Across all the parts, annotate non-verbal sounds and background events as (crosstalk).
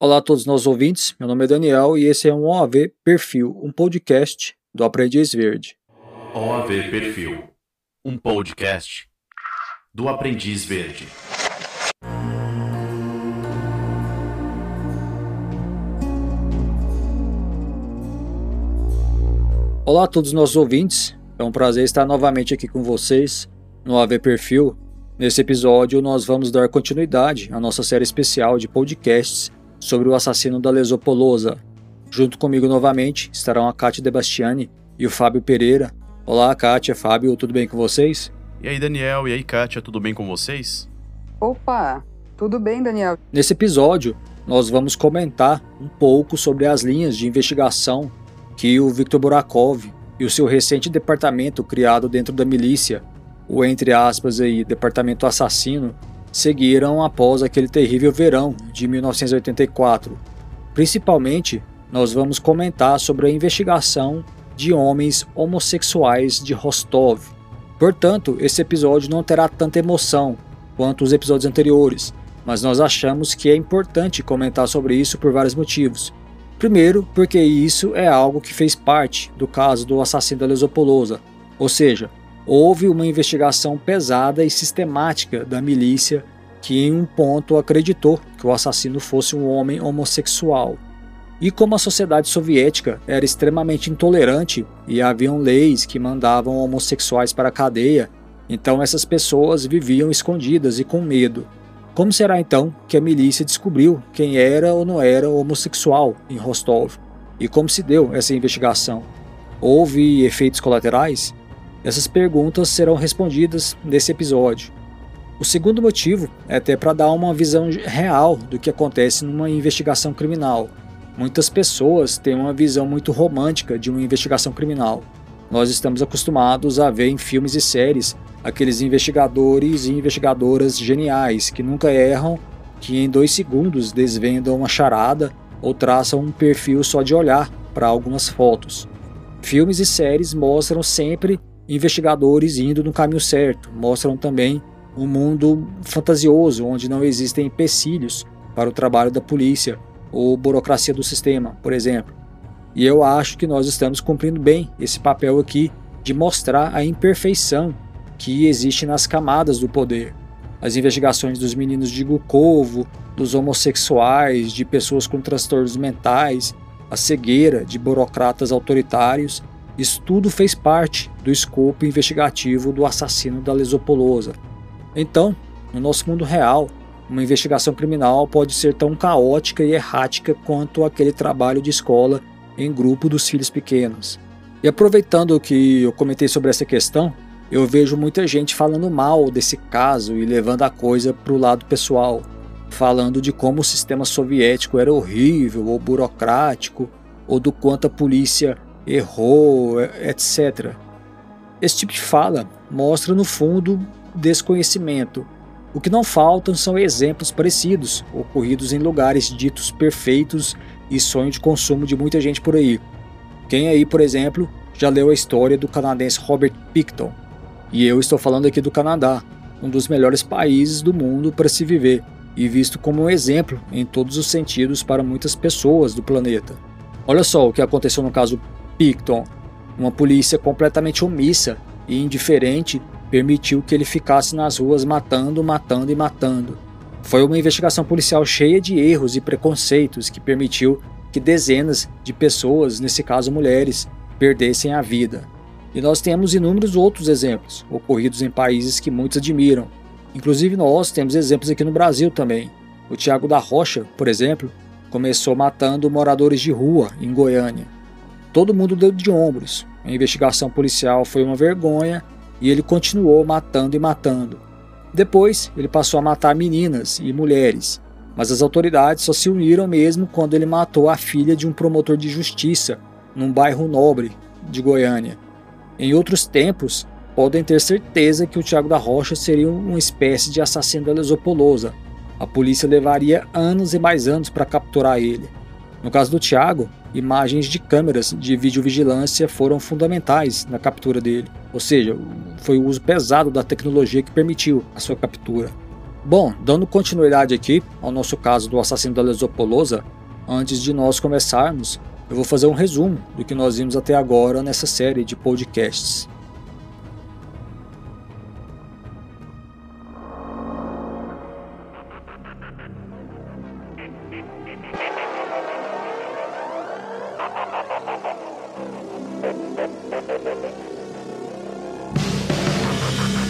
Olá a todos os nossos ouvintes, meu nome é Daniel e esse é um OAV Perfil, um podcast do Aprendiz Verde. OAV Perfil, um podcast do Aprendiz Verde. Olá a todos os nossos ouvintes, é um prazer estar novamente aqui com vocês no OAV Perfil. Nesse episódio, nós vamos dar continuidade à nossa série especial de podcasts sobre o assassino da Lesopolosa. Junto comigo novamente estarão a Kátia Debastiani e o Fábio Pereira. Olá, Kátia, Fábio, tudo bem com vocês? E aí, Daniel, e aí, Kátia, tudo bem com vocês? Opa, tudo bem, Daniel? Nesse episódio, nós vamos comentar um pouco sobre as linhas de investigação que o Viktor Burakov e o seu recente departamento criado dentro da milícia, o entre aspas aí, departamento assassino, seguiram após aquele terrível verão de 1984. Principalmente, nós vamos comentar sobre a investigação de homens homossexuais de Rostov. Portanto, esse episódio não terá tanta emoção quanto os episódios anteriores, mas nós achamos que é importante comentar sobre isso por vários motivos. Primeiro, porque isso é algo que fez parte do caso do assassino da Lesopolosa, ou seja, houve uma investigação pesada e sistemática da milícia que em um ponto acreditou que o assassino fosse um homem homossexual. E como a sociedade soviética era extremamente intolerante e haviam leis que mandavam homossexuais para a cadeia, então essas pessoas viviam escondidas e com medo. Como será então que a milícia descobriu quem era ou não era homossexual em Rostov? E como se deu essa investigação? Houve efeitos colaterais? Essas perguntas serão respondidas nesse episódio. O segundo motivo é até para dar uma visão real do que acontece numa investigação criminal. Muitas pessoas têm uma visão muito romântica de uma investigação criminal. Nós estamos acostumados a ver em filmes e séries aqueles investigadores e investigadoras geniais que nunca erram, que em dois segundos desvendam uma charada ou traçam um perfil só de olhar para algumas fotos. Filmes e séries mostram sempre investigadores indo no caminho certo, mostram também um mundo fantasioso onde não existem empecilhos para o trabalho da polícia ou burocracia do sistema, por exemplo. E eu acho que nós estamos cumprindo bem esse papel aqui de mostrar a imperfeição que existe nas camadas do poder. As investigações dos meninos de Gukovo, dos homossexuais, de pessoas com transtornos mentais, a cegueira de burocratas autoritários isso tudo fez parte do escopo investigativo do assassino da Lesopolosa. Então, no nosso mundo real, uma investigação criminal pode ser tão caótica e errática quanto aquele trabalho de escola em grupo dos filhos pequenos. E aproveitando que eu comentei sobre essa questão, eu vejo muita gente falando mal desse caso e levando a coisa para o lado pessoal, falando de como o sistema soviético era horrível ou burocrático, ou do quanto a polícia errou, etc. Esse tipo de fala mostra, no fundo, desconhecimento. O que não faltam são exemplos parecidos, ocorridos em lugares ditos perfeitos e sonho de consumo de muita gente por aí. Quem aí, por exemplo, já leu a história do canadense Robert Picton? E eu estou falando aqui do Canadá, um dos melhores países do mundo para se viver e visto como um exemplo em todos os sentidos para muitas pessoas do planeta. Olha só o que aconteceu no caso Picton, uma polícia completamente omissa e indiferente, permitiu que ele ficasse nas ruas matando, matando e matando. Foi uma investigação policial cheia de erros e preconceitos que permitiu que dezenas de pessoas, nesse caso mulheres, perdessem a vida. E nós temos inúmeros outros exemplos, ocorridos em países que muitos admiram. Inclusive nós temos exemplos aqui no Brasil também. O Tiago da Rocha, por exemplo, começou matando moradores de rua em Goiânia. Todo mundo deu de ombros. A investigação policial foi uma vergonha e ele continuou matando e matando. Depois, ele passou a matar meninas e mulheres, mas as autoridades só se uniram mesmo quando ele matou a filha de um promotor de justiça num bairro nobre de Goiânia. Em outros tempos, podem ter certeza que o Tiago da Rocha seria uma espécie de assassino da Lesopolosa. A polícia levaria anos e mais anos para capturar ele. No caso do Tiago, imagens de câmeras de videovigilância foram fundamentais na captura dele. Ou seja, foi o uso pesado da tecnologia que permitiu a sua captura. Bom, dando continuidade aqui ao nosso caso do assassino da Lesopolosa, antes de nós começarmos, eu vou fazer um resumo do que nós vimos até agora nessa série de podcasts.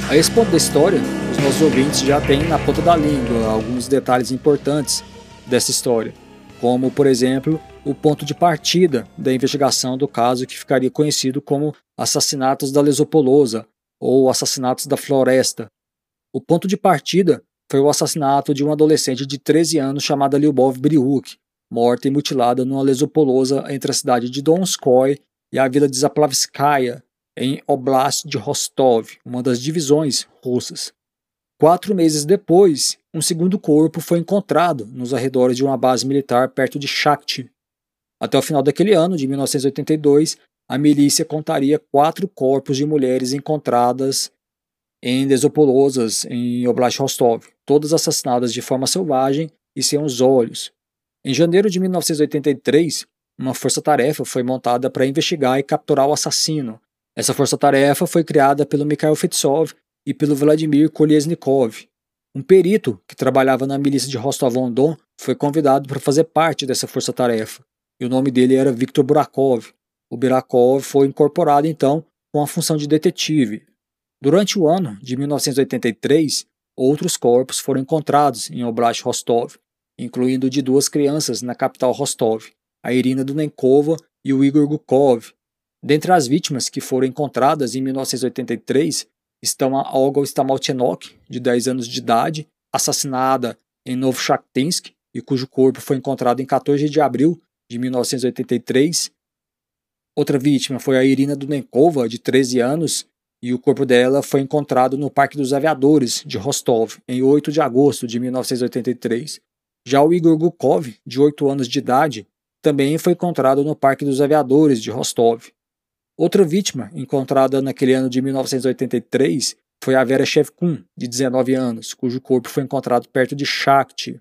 A esse ponto da história, os nossos ouvintes já têm na ponta da língua alguns detalhes importantes dessa história, como, por exemplo, o ponto de partida da investigação do caso que ficaria conhecido como Assassinatos da Lesopolosa ou Assassinatos da Floresta. O ponto de partida foi o assassinato de uma adolescente de 13 anos chamada Lyubov Briuk, morta e mutilada numa lesopolosa entre a cidade de Donskoy e a vila de Zaplavskaya, em Oblast de Rostov, uma das divisões russas. Quatro meses depois, um segundo corpo foi encontrado nos arredores de uma base militar perto de Shakhty. Até o final daquele ano, de 1982, a milícia contaria quatro corpos de mulheres encontradas em Desopolosas, em Oblast Rostov, todas assassinadas de forma selvagem e sem os olhos. Em janeiro de 1983, uma força-tarefa foi montada para investigar e capturar o assassino, essa força-tarefa foi criada pelo Mikhail Fetsov e pelo Vladimir Kolesnikov. Um perito que trabalhava na milícia de Rostov-on-Don foi convidado para fazer parte dessa força-tarefa, e o nome dele era Viktor Burakov. O Burakov foi incorporado então com a função de detetive. Durante o ano de 1983, outros corpos foram encontrados em Oblast Rostov, incluindo de duas crianças na capital Rostov, a Irina Dunenkova e o Igor Gukov, Dentre as vítimas que foram encontradas em 1983 estão a Olga Stamalchenok, de 10 anos de idade, assassinada em Novoshakhtinsk e cujo corpo foi encontrado em 14 de abril de 1983. Outra vítima foi a Irina Dunenkova, de 13 anos, e o corpo dela foi encontrado no Parque dos Aviadores de Rostov, em 8 de agosto de 1983. Já o Igor Gukov, de 8 anos de idade, também foi encontrado no Parque dos Aviadores de Rostov. Outra vítima, encontrada naquele ano de 1983, foi a Vera Shevkun, de 19 anos, cujo corpo foi encontrado perto de Shakhty.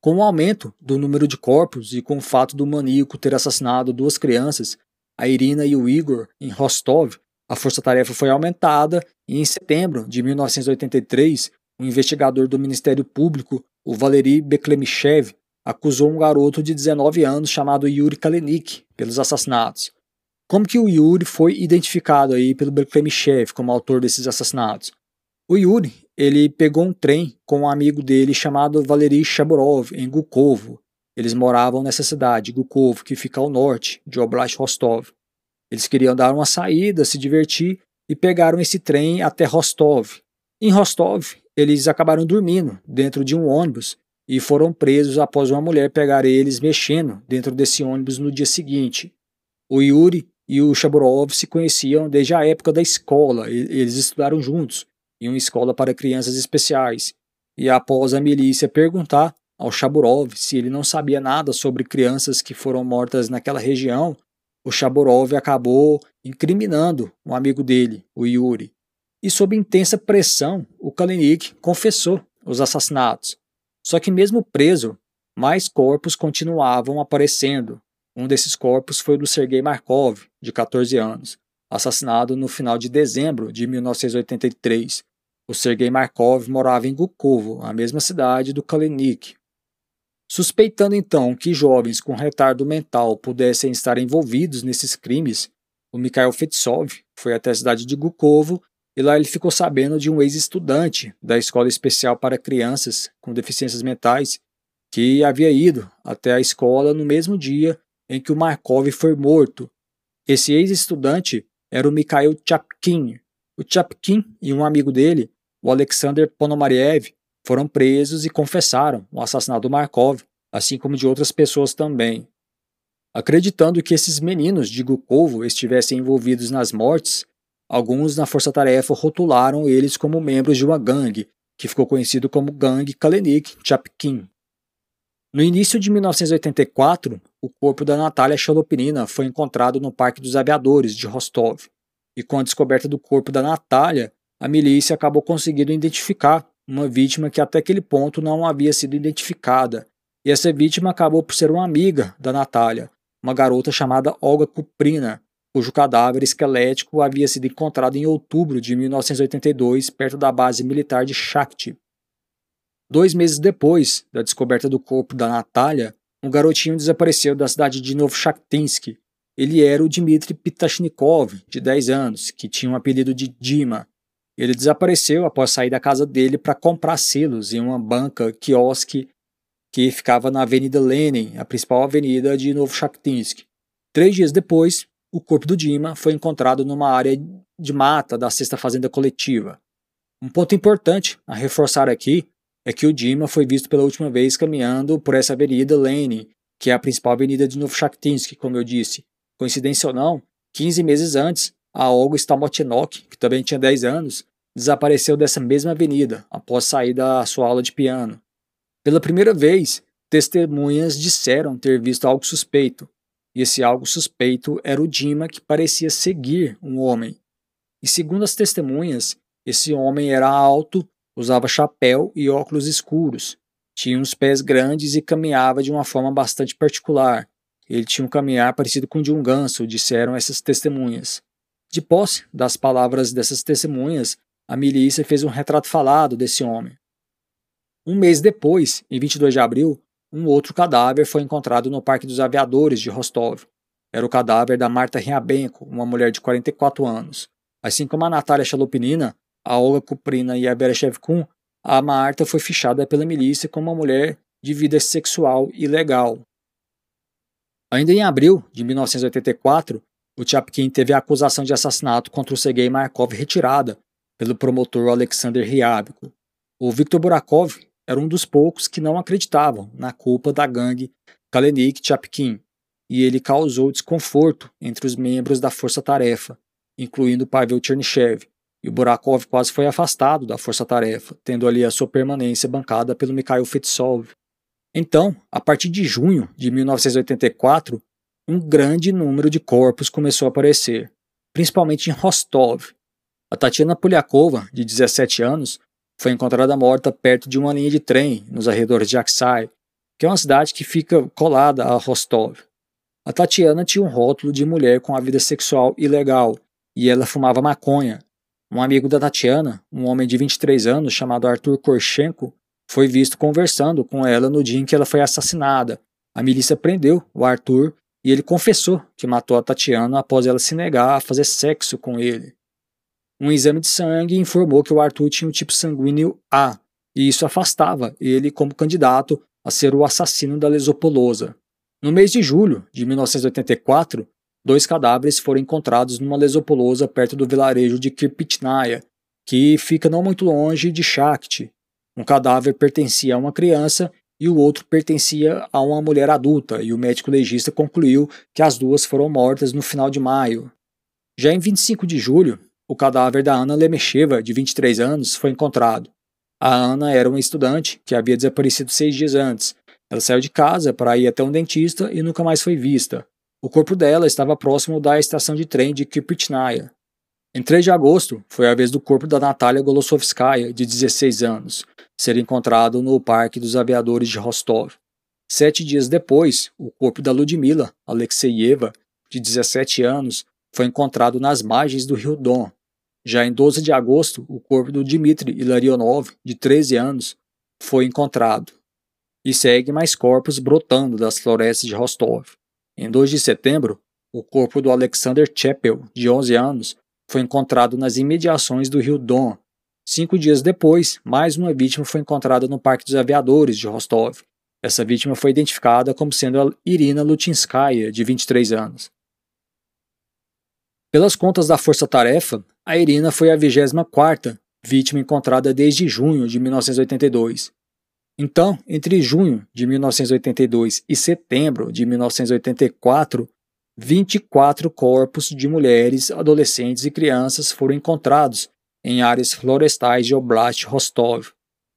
Com o aumento do número de corpos e com o fato do maníaco ter assassinado duas crianças, a Irina e o Igor, em Rostov, a força-tarefa foi aumentada e, em setembro de 1983, um investigador do Ministério Público, o Valery Beklemichev, acusou um garoto de 19 anos chamado Yuri Kalenik pelos assassinatos. Como que o Yuri foi identificado aí pelo Berklemichev como autor desses assassinatos? O Yuri, ele pegou um trem com um amigo dele chamado Valery Shaburov, em Gukovo. Eles moravam nessa cidade, Gukovo, que fica ao norte de Oblast Rostov. Eles queriam dar uma saída, se divertir e pegaram esse trem até Rostov. Em Rostov, eles acabaram dormindo dentro de um ônibus e foram presos após uma mulher pegar eles mexendo dentro desse ônibus no dia seguinte. O Yuri e o Shaburov se conheciam desde a época da escola. Eles estudaram juntos em uma escola para crianças especiais. E após a milícia perguntar ao Shaburov se ele não sabia nada sobre crianças que foram mortas naquela região, o Shaburov acabou incriminando um amigo dele, o Yuri. E sob intensa pressão, o Kalinik confessou os assassinatos. Só que mesmo preso, mais corpos continuavam aparecendo, um desses corpos foi o do Sergei Markov, de 14 anos, assassinado no final de dezembro de 1983. O Sergei Markov morava em Gukovo, a mesma cidade do Kalinik. Suspeitando então que jovens com retardo mental pudessem estar envolvidos nesses crimes, o Mikhail Fetsov foi até a cidade de Gukovo e lá ele ficou sabendo de um ex-estudante da Escola Especial para Crianças com Deficiências Mentais que havia ido até a escola no mesmo dia em que o Markov foi morto. Esse ex-estudante era o Mikhail Chapkin. O Chapkin e um amigo dele, o Alexander Ponomariev, foram presos e confessaram o assassinato do Markov, assim como de outras pessoas também. Acreditando que esses meninos de Gukovo estivessem envolvidos nas mortes, alguns na força-tarefa rotularam eles como membros de uma gangue, que ficou conhecido como Gangue Kalenik Chapkin. No início de 1984, o corpo da Natália Chalopinina foi encontrado no Parque dos Aviadores de Rostov, e com a descoberta do corpo da Natália, a milícia acabou conseguindo identificar uma vítima que até aquele ponto não havia sido identificada, e essa vítima acabou por ser uma amiga da Natália, uma garota chamada Olga Kuprina, cujo cadáver esquelético havia sido encontrado em outubro de 1982 perto da base militar de Shakti. Dois meses depois da descoberta do corpo da Natália, um garotinho desapareceu da cidade de Novoshakhtinsk. Ele era o Dmitry Pitashnikov, de 10 anos, que tinha um apelido de Dima. Ele desapareceu após sair da casa dele para comprar selos em uma banca quiosque que ficava na Avenida Lenin, a principal avenida de Novoshakhtinsk. Três dias depois, o corpo do Dima foi encontrado numa área de mata da sexta fazenda coletiva. Um ponto importante a reforçar aqui é que o Dima foi visto pela última vez caminhando por essa avenida Lenin, que é a principal avenida de Novoshakhtinsk, como eu disse. Coincidência ou não, 15 meses antes, a Olga Stamotnok, que também tinha 10 anos, desapareceu dessa mesma avenida após sair da sua aula de piano. Pela primeira vez, testemunhas disseram ter visto algo suspeito, e esse algo suspeito era o Dima que parecia seguir um homem. E segundo as testemunhas, esse homem era alto, usava chapéu e óculos escuros, tinha uns pés grandes e caminhava de uma forma bastante particular. Ele tinha um caminhar parecido com o de um ganso, disseram essas testemunhas. De posse das palavras dessas testemunhas, a milícia fez um retrato falado desse homem. Um mês depois, em 22 de abril, um outro cadáver foi encontrado no Parque dos Aviadores de Rostov. Era o cadáver da Marta Riabenko, uma mulher de 44 anos. Assim como a Natália Chalopinina, a Olga Kuprina e a Vera Shevkun, a Marta foi fichada pela milícia como uma mulher de vida sexual ilegal. Ainda em abril de 1984, o Chapkin teve a acusação de assassinato contra o Sergei Markov retirada pelo promotor Alexander Ryabko. O Viktor Burakov era um dos poucos que não acreditavam na culpa da gangue Kalenik Chapkin, e ele causou desconforto entre os membros da força-tarefa, incluindo Pavel Chernyshев, e Burakov quase foi afastado da força-tarefa, tendo ali a sua permanência bancada pelo Mikhail Fetsov. Então, a partir de junho de 1984, um grande número de corpos começou a aparecer, principalmente em Rostov. A Tatiana Polyakova, de 17 anos, foi encontrada morta perto de uma linha de trem nos arredores de Aksai, que é uma cidade que fica colada a Rostov. A Tatiana tinha um rótulo de mulher com a vida sexual ilegal e ela fumava maconha. Um amigo da Tatiana, um homem de 23 anos chamado Arthur Korchenko, foi visto conversando com ela no dia em que ela foi assassinada. A milícia prendeu o Arthur e ele confessou que matou a Tatiana após ela se negar a fazer sexo com ele. Um exame de sangue informou que o Arthur tinha o tipo sanguíneo A, e isso afastava ele como candidato a ser o assassino da lesopolosa. No mês de julho de 1984, dois cadáveres foram encontrados numa lesopolosa perto do vilarejo de Kirpitnaya, que fica não muito longe de Shakti. Um cadáver pertencia a uma criança e o outro pertencia a uma mulher adulta, e o médico legista concluiu que as duas foram mortas no final de maio. Já em 25 de julho, o cadáver da Ana Lemecheva, de 23 anos, foi encontrado. A Ana era uma estudante que havia desaparecido seis dias antes. Ela saiu de casa para ir até um dentista e nunca mais foi vista. O corpo dela estava próximo da estação de trem de Kipitnaya. Em 3 de agosto, foi a vez do corpo da Natália Golosovskaya, de 16 anos, ser encontrado no Parque dos Aviadores de Rostov. Sete dias depois, o corpo da Ludmila Alexeyeva, de 17 anos, foi encontrado nas margens do rio Don, já em 12 de agosto, o corpo do Dmitry Ilarionov, de 13 anos, foi encontrado. E segue mais corpos brotando das florestas de Rostov. Em 2 de setembro, o corpo do Alexander Chepel, de 11 anos, foi encontrado nas imediações do rio Don. Cinco dias depois, mais uma vítima foi encontrada no Parque dos Aviadores de Rostov. Essa vítima foi identificada como sendo a Irina Lutinskaya, de 23 anos. Pelas contas da Força Tarefa, a Irina foi a 24ª vítima encontrada desde junho de 1982. Então, entre junho de 1982 e setembro de 1984, 24 corpos de mulheres, adolescentes e crianças foram encontrados em áreas florestais de Oblast Rostov.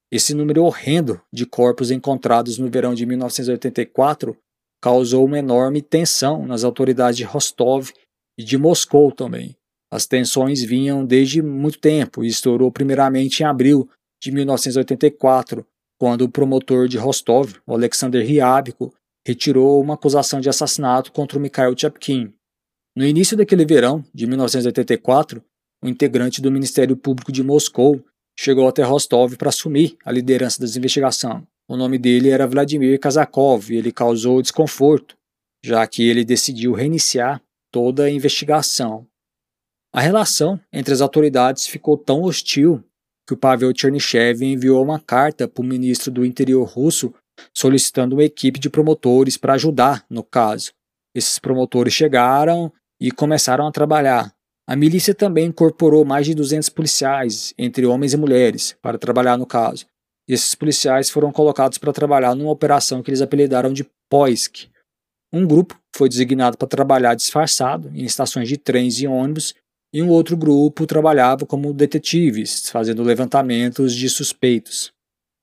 Esse número horrendo de corpos encontrados no verão de 1984 causou uma enorme tensão nas autoridades de Rostov e de Moscou também. As tensões vinham desde muito tempo e estourou primeiramente em abril de 1984, quando o promotor de Rostov, Alexander Ryabko, retirou uma acusação de assassinato contra o Mikhail Chapkin. No início daquele verão, de 1984, o integrante do Ministério Público de Moscou chegou até Rostov para assumir a liderança das investigações. O nome dele era Vladimir Kazakov e ele causou desconforto, já que ele decidiu reiniciar toda a investigação. A relação entre as autoridades ficou tão hostil que o Pavel Chernyshevin enviou uma carta para o ministro do interior russo solicitando uma equipe de promotores para ajudar no caso. Esses promotores chegaram e começaram a trabalhar. A milícia também incorporou mais de 200 policiais, entre homens e mulheres, para trabalhar no caso. Esses policiais foram colocados para trabalhar numa operação que eles apelidaram de Poisk. Um grupo foi designado para trabalhar disfarçado em estações de trens e ônibus, e um outro grupo trabalhava como detetives, fazendo levantamentos de suspeitos.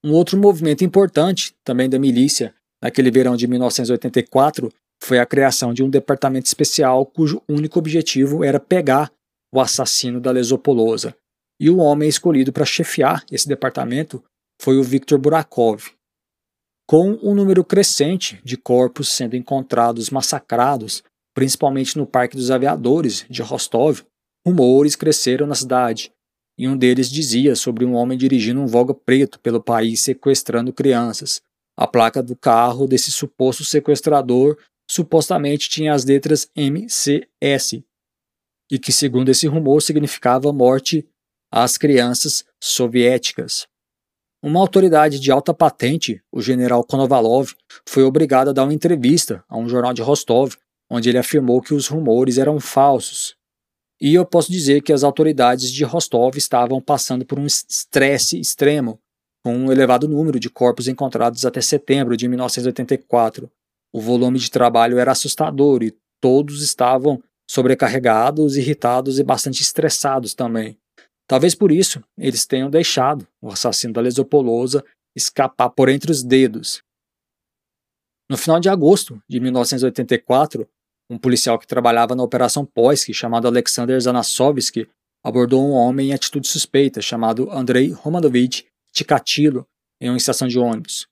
Um outro movimento importante, também da milícia, naquele verão de 1984, foi a criação de um departamento especial cujo único objetivo era pegar o assassino da Lesopolosa. E o homem escolhido para chefiar esse departamento foi o Viktor Burakov. Com um número crescente de corpos sendo encontrados massacrados, principalmente no Parque dos Aviadores de Rostov, rumores cresceram na cidade e um deles dizia sobre um homem dirigindo um Volga preto pelo país sequestrando crianças. A placa do carro desse suposto sequestrador supostamente tinha as letras MCS, e que, segundo esse rumor, significava morte às crianças soviéticas. Uma autoridade de alta patente, o general Konovalov, foi obrigado a dar uma entrevista a um jornal de Rostov, onde ele afirmou que os rumores eram falsos e eu posso dizer que as autoridades de Rostov estavam passando por um estresse extremo, com um elevado número de corpos encontrados até setembro de 1984. O volume de trabalho era assustador e todos estavam sobrecarregados, irritados e bastante estressados também. Talvez por isso eles tenham deixado o assassino da Lesopolosa escapar por entre os dedos. No final de agosto de 1984, um policial que trabalhava na Operação Poisk, chamado Alexander Zanasovsky, abordou um homem em atitude suspeita, chamado Andrei Romanovich Tikatilo, em uma estação de ônibus.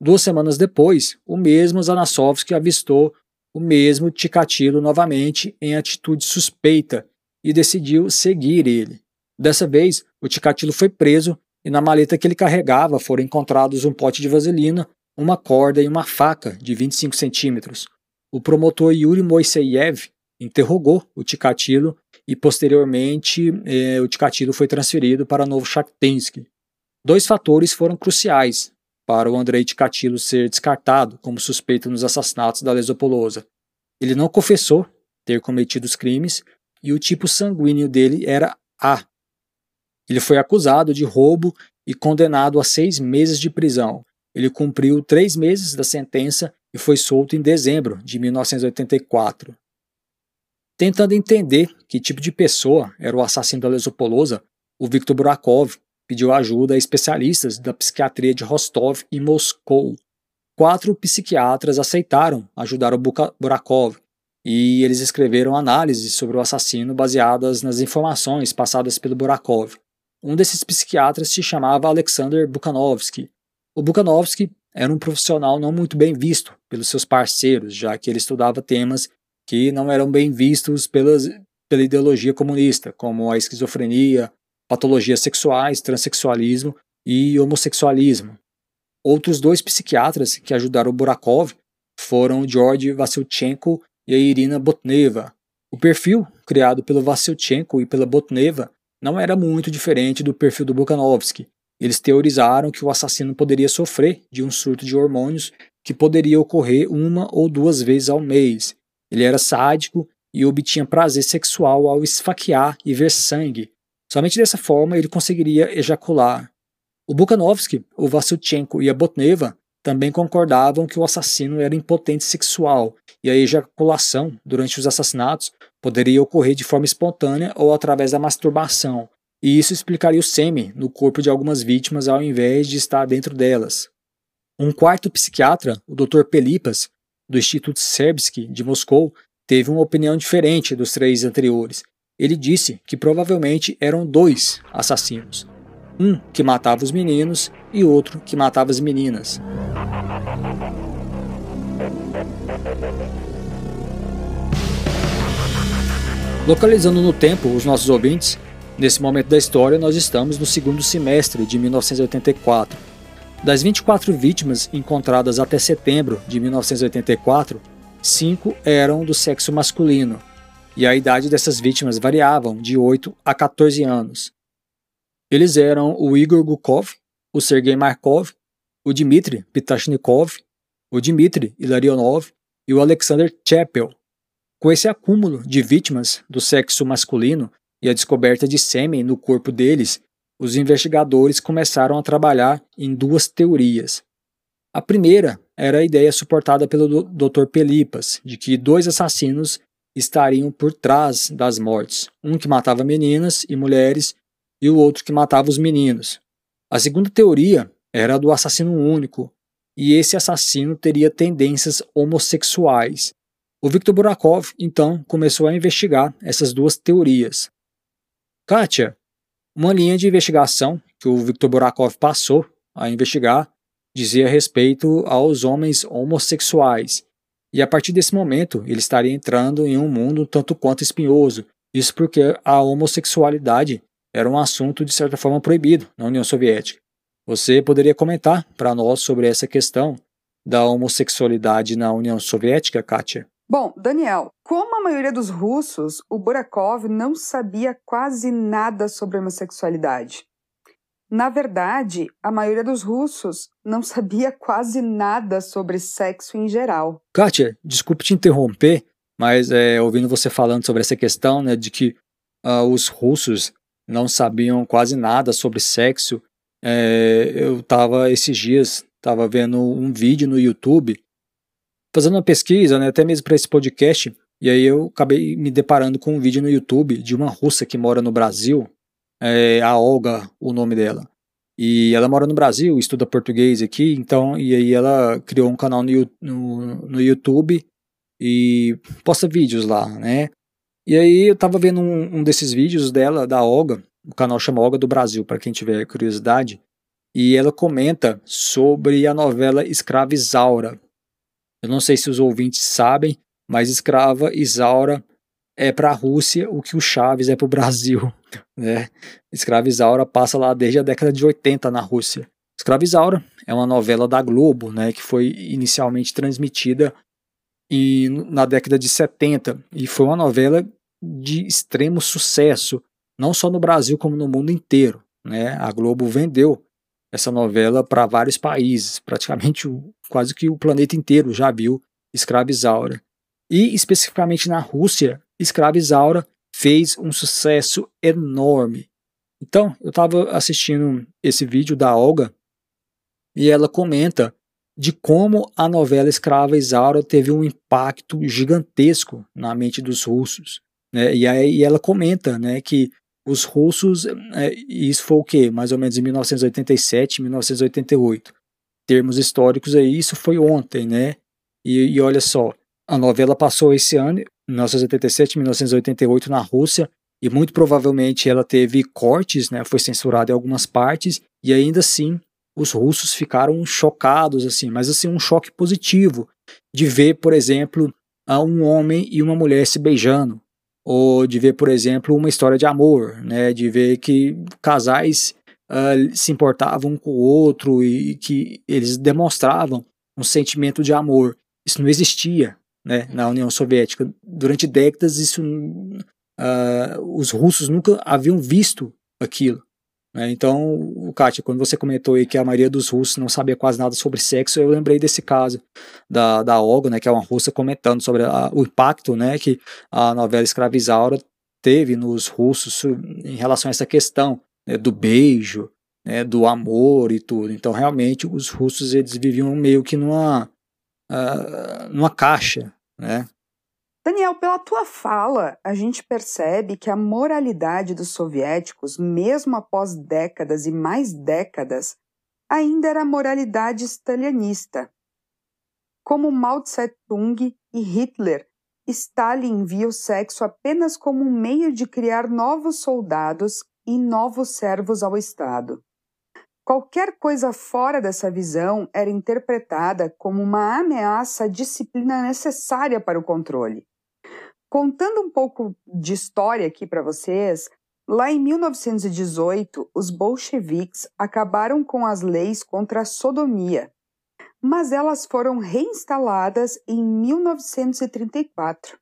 Duas semanas depois, o mesmo Zanasovsky avistou o mesmo Tikatilo novamente em atitude suspeita e decidiu seguir ele. Dessa vez, o Tikatilo foi preso e na maleta que ele carregava foram encontrados um pote de vaselina, uma corda e uma faca de 25 centímetros. O promotor Yuri Moiseyev interrogou o Tikatilo e, posteriormente, eh, o Tikatilo foi transferido para Novo Shakhtinsk. Dois fatores foram cruciais para o Andrei Tikatilo ser descartado como suspeito nos assassinatos da Lesopolosa. Ele não confessou ter cometido os crimes e o tipo sanguíneo dele era A. Ele foi acusado de roubo e condenado a seis meses de prisão. Ele cumpriu três meses da sentença e foi solto em dezembro de 1984. Tentando entender que tipo de pessoa era o assassino da Lesopolosa, o Viktor Burakov pediu ajuda a especialistas da psiquiatria de Rostov e Moscou. Quatro psiquiatras aceitaram ajudar o Burakov e eles escreveram análises sobre o assassino baseadas nas informações passadas pelo Burakov. Um desses psiquiatras se chamava Alexander Bukhanovsky. O Bukhanovsky era um profissional não muito bem visto pelos seus parceiros, já que ele estudava temas que não eram bem vistos pelas, pela ideologia comunista, como a esquizofrenia, patologias sexuais, transexualismo e homossexualismo. Outros dois psiquiatras que ajudaram Burakov foram George Vassilchenko e a Irina Botneva. O perfil criado pelo Vassilchenko e pela Botneva não era muito diferente do perfil do Bukhanovsky, eles teorizaram que o assassino poderia sofrer de um surto de hormônios que poderia ocorrer uma ou duas vezes ao mês. Ele era sádico e obtinha prazer sexual ao esfaquear e ver sangue. Somente dessa forma ele conseguiria ejacular. O Bukhanovsky, o Vassilchenko e a Botneva também concordavam que o assassino era impotente sexual e a ejaculação durante os assassinatos poderia ocorrer de forma espontânea ou através da masturbação, e isso explicaria o sêmen no corpo de algumas vítimas ao invés de estar dentro delas. Um quarto psiquiatra, o Dr. Pelipas, do Instituto Serbsky de Moscou, teve uma opinião diferente dos três anteriores. Ele disse que provavelmente eram dois assassinos. um que matava os meninos e outro que matava as meninas. Localizando no tempo os nossos ouvintes, nesse momento da história nós estamos no segundo semestre de 1984. Das 24 vítimas encontradas até setembro de 1984, cinco eram do sexo masculino, e a idade dessas vítimas variavam de 8 a 14 anos. Eles eram o Igor Gukov, o Sergei Markov, o Dmitry Pitashnikov, o Dmitry Ilarionov e o Alexander Chapel. Com esse acúmulo de vítimas do sexo masculino e a descoberta de sêmen no corpo deles, os investigadores começaram a trabalhar em duas teorias. A primeira era a ideia suportada pelo Dr. Pelipas, de que dois assassinos estariam por trás das mortes, um que matava meninas e mulheres e o outro que matava os meninos. A segunda teoria era a do assassino único, e esse assassino teria tendências homossexuais, o Viktor Burakov, então, começou a investigar essas duas teorias. Kátia, uma linha de investigação que o Viktor Burakov passou a investigar dizia respeito aos homens homossexuais, e a partir desse momento ele estaria entrando em um mundo tanto quanto espinhoso, isso porque a homossexualidade era um assunto de certa forma proibido na União Soviética. Você poderia comentar para nós sobre essa questão da homossexualidade na União Soviética, Kátia? Bom, Daniel, como a maioria dos russos, o Burakov não sabia quase nada sobre homossexualidade. Na verdade, a maioria dos russos não sabia quase nada sobre sexo em geral. Kátia, desculpe te interromper, mas é, ouvindo você falando sobre essa questão né, de que uh, os russos não sabiam quase nada sobre sexo, é, eu estava esses dias estava vendo um vídeo no YouTube fazendo uma pesquisa, né, até mesmo para esse podcast, e aí eu acabei me deparando com um vídeo no YouTube de uma russa que mora no Brasil, é, a Olga, o nome dela. E ela mora no Brasil, estuda português aqui, então, e aí ela criou um canal no, no, no YouTube e posta vídeos lá, né? E aí eu tava vendo um, um desses vídeos dela, da Olga, o canal chama Olga do Brasil, para quem tiver curiosidade, e ela comenta sobre a novela Escrava Isaura, eu não sei se os ouvintes sabem, mas escrava Isaura é para a Rússia o que o Chaves é para o Brasil. (laughs) Né? Escrava Isaura passa lá desde a década de 80 na Rússia. Escrava Isaura é uma novela da Globo, né, que foi inicialmente transmitida em, na década de 70 e foi uma novela de extremo sucesso, não só no Brasil como no mundo inteiro. Né? A Globo vendeu essa novela para vários países, praticamente o, quase que o planeta inteiro já viu Escrava Isaura. E especificamente na Rússia, Escrava Isaura fez um sucesso enorme. Então, eu estava assistindo esse vídeo da Olga e ela comenta de como a novela Escrava Isaura teve um impacto gigantesco na mente dos russos. Né? E aí ela comenta né, que os russos, é, isso foi o quê? Mais ou menos em 1987, 1988. Termos históricos aí, isso foi ontem, né? E, e olha só, a novela passou esse ano, 1987, 1988, na Rússia, e muito provavelmente ela teve cortes, né? Foi censurada em algumas partes, e ainda assim os russos ficaram chocados, assim, mas assim, um choque positivo de ver, por exemplo, um homem e uma mulher se beijando, ou de ver, por exemplo, uma história de amor, né, de ver que casais uh, se importavam um com o outro e que eles demonstravam um sentimento de amor. Isso não existia né, na União Soviética. Durante décadas, isso, uh, os russos nunca haviam visto aquilo. Né? Então, Kátia, quando você comentou aí que a maioria dos russos não sabia quase nada sobre sexo, eu lembrei desse caso da, da Olga, né, que é uma russa, comentando sobre a, o impacto né, que a novela Escravizaura teve nos russos em relação a essa questão né, do beijo, né, do amor e tudo. Então, realmente, os russos eles viviam meio que numa, uh, numa caixa, né? Daniel, pela tua fala, a gente percebe que a moralidade dos soviéticos, mesmo após décadas e mais décadas, ainda era a moralidade stalinista. Como Mao Tse-tung e Hitler, Stalin via o sexo apenas como um meio de criar novos soldados e novos servos ao Estado. Qualquer coisa fora dessa visão era interpretada como uma ameaça à disciplina necessária para o controle. Contando um pouco de história aqui para vocês, lá em 1918, os bolcheviques acabaram com as leis contra a sodomia, mas elas foram reinstaladas em 1934.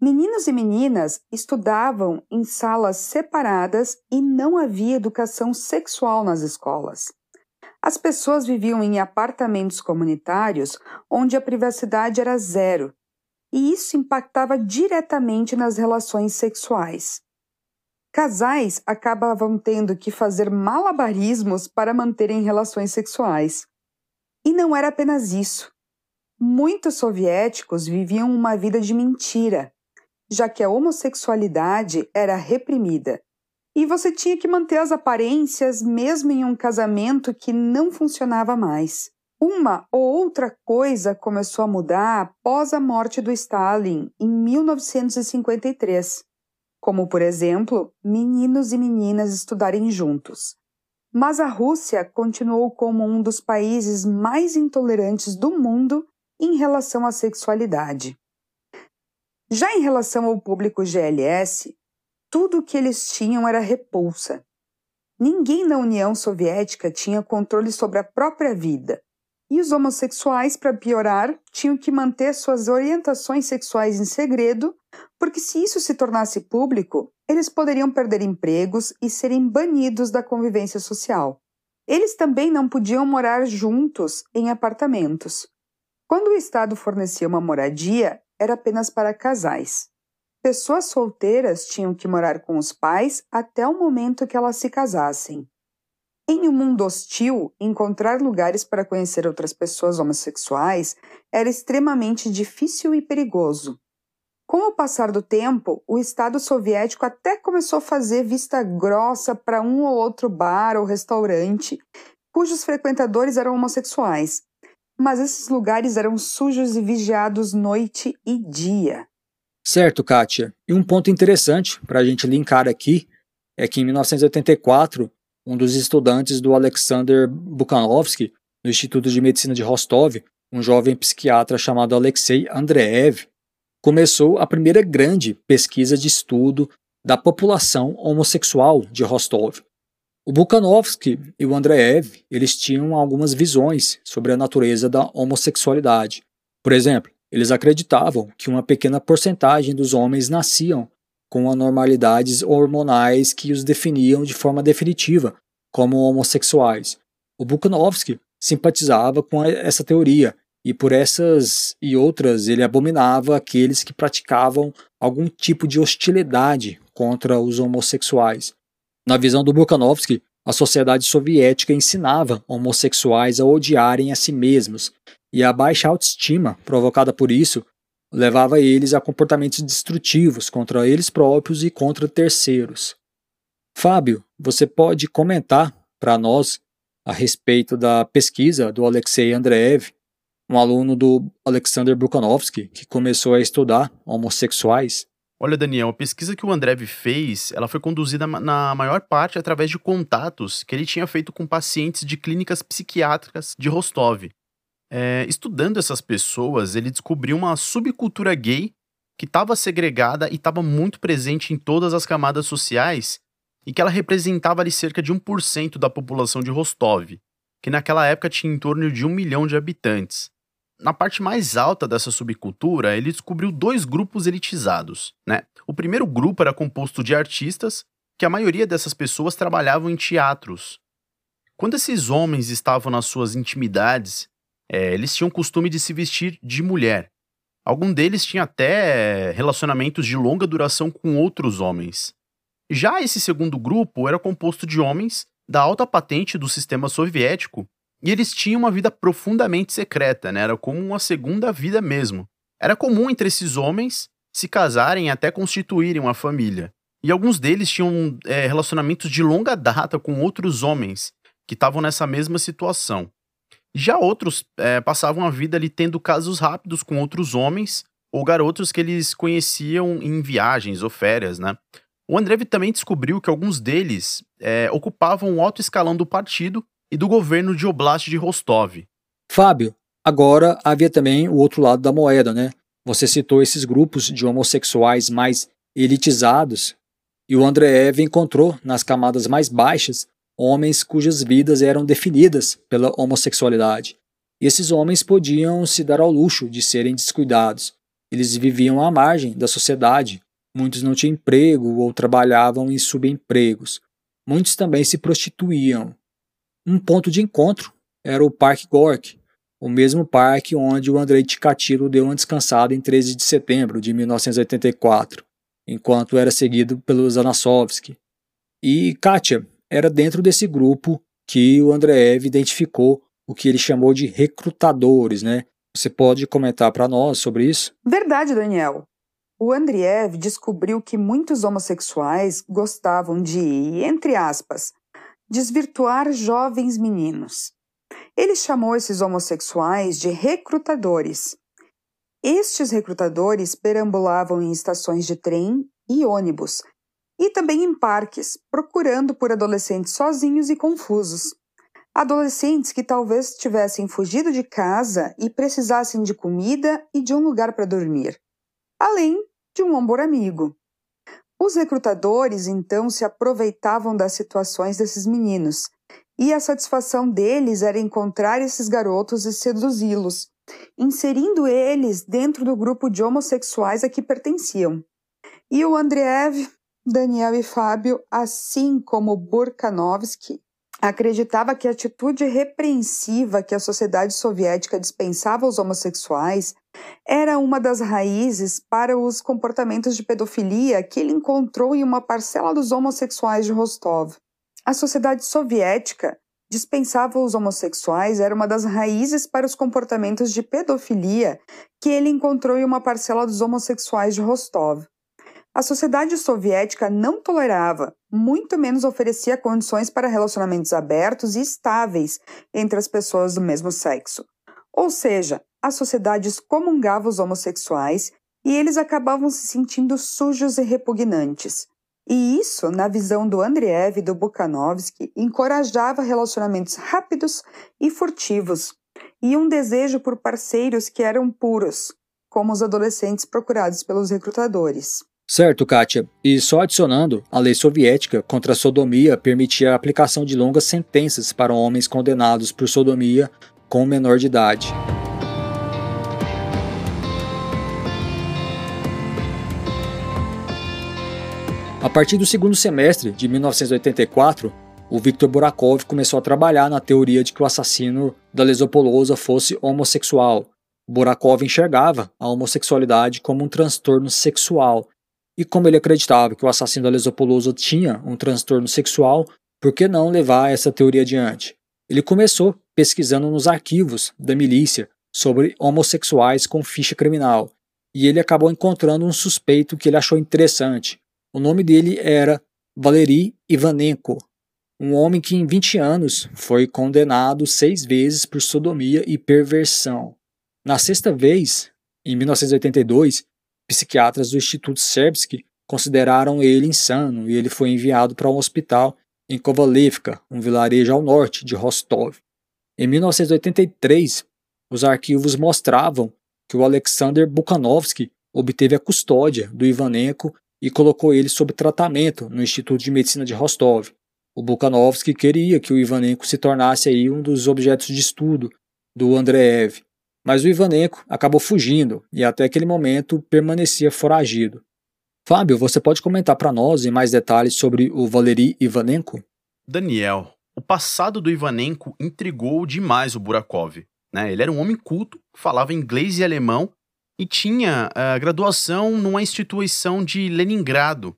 Meninos e meninas estudavam em salas separadas e não havia educação sexual nas escolas. As pessoas viviam em apartamentos comunitários onde a privacidade era zero, e isso impactava diretamente nas relações sexuais. Casais acabavam tendo que fazer malabarismos para manterem relações sexuais. E não era apenas isso. Muitos soviéticos viviam uma vida de mentira, já que a homossexualidade era reprimida. E você tinha que manter as aparências mesmo em um casamento que não funcionava mais. Uma ou outra coisa começou a mudar após a morte do Stalin em 1953, como, por exemplo, meninos e meninas estudarem juntos. Mas a Rússia continuou como um dos países mais intolerantes do mundo em relação à sexualidade. Já em relação ao público GLS, tudo o que eles tinham era repulsa. Ninguém na União Soviética tinha controle sobre a própria vida. E os homossexuais, para piorar, tinham que manter suas orientações sexuais em segredo, porque se isso se tornasse público, eles poderiam perder empregos e serem banidos da convivência social. Eles também não podiam morar juntos em apartamentos. Quando o Estado fornecia uma moradia, era apenas para casais. Pessoas solteiras tinham que morar com os pais até o momento que elas se casassem. Em um mundo hostil, encontrar lugares para conhecer outras pessoas homossexuais era extremamente difícil e perigoso. Com o passar do tempo, o Estado soviético até começou a fazer vista grossa para um ou outro bar ou restaurante cujos frequentadores eram homossexuais, mas esses lugares eram sujos e vigiados noite e dia. Certo, Kátia. E um ponto interessante para a gente linkar aqui é que em 1984, um dos estudantes do Alexander Bukhanovsky, no Instituto de Medicina de Rostov, um jovem psiquiatra chamado Alexei Andreev, começou a primeira grande pesquisa de estudo da população homossexual de Rostov. O Bukhanovsky e o Andreev, eles tinham algumas visões sobre a natureza da homossexualidade. Por exemplo, eles acreditavam que uma pequena porcentagem dos homens nasciam com anormalidades hormonais que os definiam de forma definitiva como homossexuais. O Bukhanovsky simpatizava com essa teoria e por essas e outras ele abominava aqueles que praticavam algum tipo de hostilidade contra os homossexuais. Na visão do Bukhanovsky, a sociedade soviética ensinava homossexuais a odiarem a si mesmos, e a baixa autoestima provocada por isso levava eles a comportamentos destrutivos contra eles próprios e contra terceiros. Fábio, você pode comentar para nós a respeito da pesquisa do Alexei Andreev, um aluno do Alexander Bukhanovsky, que começou a estudar homossexuais? Olha, Daniel, a pesquisa que o Andrev fez, ela foi conduzida na maior parte através de contatos que ele tinha feito com pacientes de clínicas psiquiátricas de Rostov. É, estudando essas pessoas, ele descobriu uma subcultura gay que estava segregada e estava muito presente em todas as camadas sociais e que ela representava ali cerca de 1% da população de Rostov, que naquela época tinha em torno de um milhão de habitantes na parte mais alta dessa subcultura, ele descobriu dois grupos elitizados. Né? O primeiro grupo era composto de artistas, que a maioria dessas pessoas trabalhavam em teatros. Quando esses homens estavam nas suas intimidades, é, eles tinham o costume de se vestir de mulher. Algum deles tinha até relacionamentos de longa duração com outros homens. Já esse segundo grupo era composto de homens da alta patente do sistema soviético e eles tinham uma vida profundamente secreta, né? Era como uma segunda vida mesmo. Era comum entre esses homens se casarem e até constituírem uma família. E alguns deles tinham é, relacionamentos de longa data com outros homens que estavam nessa mesma situação. Já outros é, passavam a vida ali tendo casos rápidos com outros homens ou garotos que eles conheciam em viagens ou férias, né? O Andrev também descobriu que alguns deles é, ocupavam o alto escalão do partido e do governo de Oblast de Rostov. Fábio, agora havia também o outro lado da moeda, né? Você citou esses grupos de homossexuais mais elitizados, e o Andreev encontrou nas camadas mais baixas homens cujas vidas eram definidas pela homossexualidade. E esses homens podiam se dar ao luxo de serem descuidados. Eles viviam à margem da sociedade, muitos não tinham emprego ou trabalhavam em subempregos. Muitos também se prostituíam. Um ponto de encontro era o Parque Gork, o mesmo parque onde o Andrei Ticatilo deu uma descansada em 13 de setembro de 1984, enquanto era seguido pelo Zanasovsky. E Katia era dentro desse grupo que o Andreev identificou o que ele chamou de recrutadores, né? Você pode comentar para nós sobre isso? Verdade, Daniel. O Andriev descobriu que muitos homossexuais gostavam de, entre aspas, desvirtuar jovens meninos. Ele chamou esses homossexuais de recrutadores. Estes recrutadores perambulavam em estações de trem e ônibus, e também em parques, procurando por adolescentes sozinhos e confusos. Adolescentes que talvez tivessem fugido de casa e precisassem de comida e de um lugar para dormir, além de um ombro amigo. Os recrutadores então se aproveitavam das situações desses meninos, e a satisfação deles era encontrar esses garotos e seduzi-los, inserindo eles dentro do grupo de homossexuais a que pertenciam. E o Andreev, Daniel e Fábio, assim como Burkanovsky, acreditava que a atitude repreensiva que a sociedade soviética dispensava aos homossexuais era uma das raízes para os comportamentos de pedofilia que ele encontrou em uma parcela dos homossexuais de Rostov. A sociedade soviética dispensava os homossexuais era uma das raízes para os comportamentos de pedofilia que ele encontrou em uma parcela dos homossexuais de Rostov. A sociedade soviética não tolerava, muito menos oferecia condições para relacionamentos abertos e estáveis entre as pessoas do mesmo sexo. Ou seja, a sociedade excomungava os homossexuais e eles acabavam se sentindo sujos e repugnantes. E isso, na visão do Andriev e do Bukhanovsky, encorajava relacionamentos rápidos e furtivos, e um desejo por parceiros que eram puros, como os adolescentes procurados pelos recrutadores. Certo, Kátia. E só adicionando, a lei soviética contra a sodomia permitia a aplicação de longas sentenças para homens condenados por sodomia com menor de idade. A partir do segundo semestre de 1984, o Viktor Burakov começou a trabalhar na teoria de que o assassino da Lesopolosa fosse homossexual. Burakov enxergava a homossexualidade como um transtorno sexual e como ele acreditava que o assassino da Lesopolosa tinha um transtorno sexual, por que não levar essa teoria adiante? Ele começou pesquisando nos arquivos da milícia sobre homossexuais com ficha criminal, e ele acabou encontrando um suspeito que ele achou interessante. O nome dele era Valery Ivanenko, um homem que em 20 anos foi condenado seis vezes por sodomia e perversão. Na sexta vez, em 1982, Psiquiatras do Instituto Serbsky consideraram ele insano e ele foi enviado para um hospital em Kovalevka, um vilarejo ao norte de Rostov. Em 1983, os arquivos mostravam que o Alexander Bukhanovsky obteve a custódia do Ivanenko e colocou ele sob tratamento no Instituto de Medicina de Rostov. O Bukhanovsky queria que o Ivanenko se tornasse aí um dos objetos de estudo do Andreev, mas o Ivanenko acabou fugindo e até aquele momento permanecia foragido. Fábio, você pode comentar para nós em mais detalhes sobre o Valery Ivanenko? Daniel, o passado do Ivanenko intrigou demais o Burakov. Né? Ele era um homem culto, falava inglês e alemão e tinha uh, graduação numa instituição de Leningrado.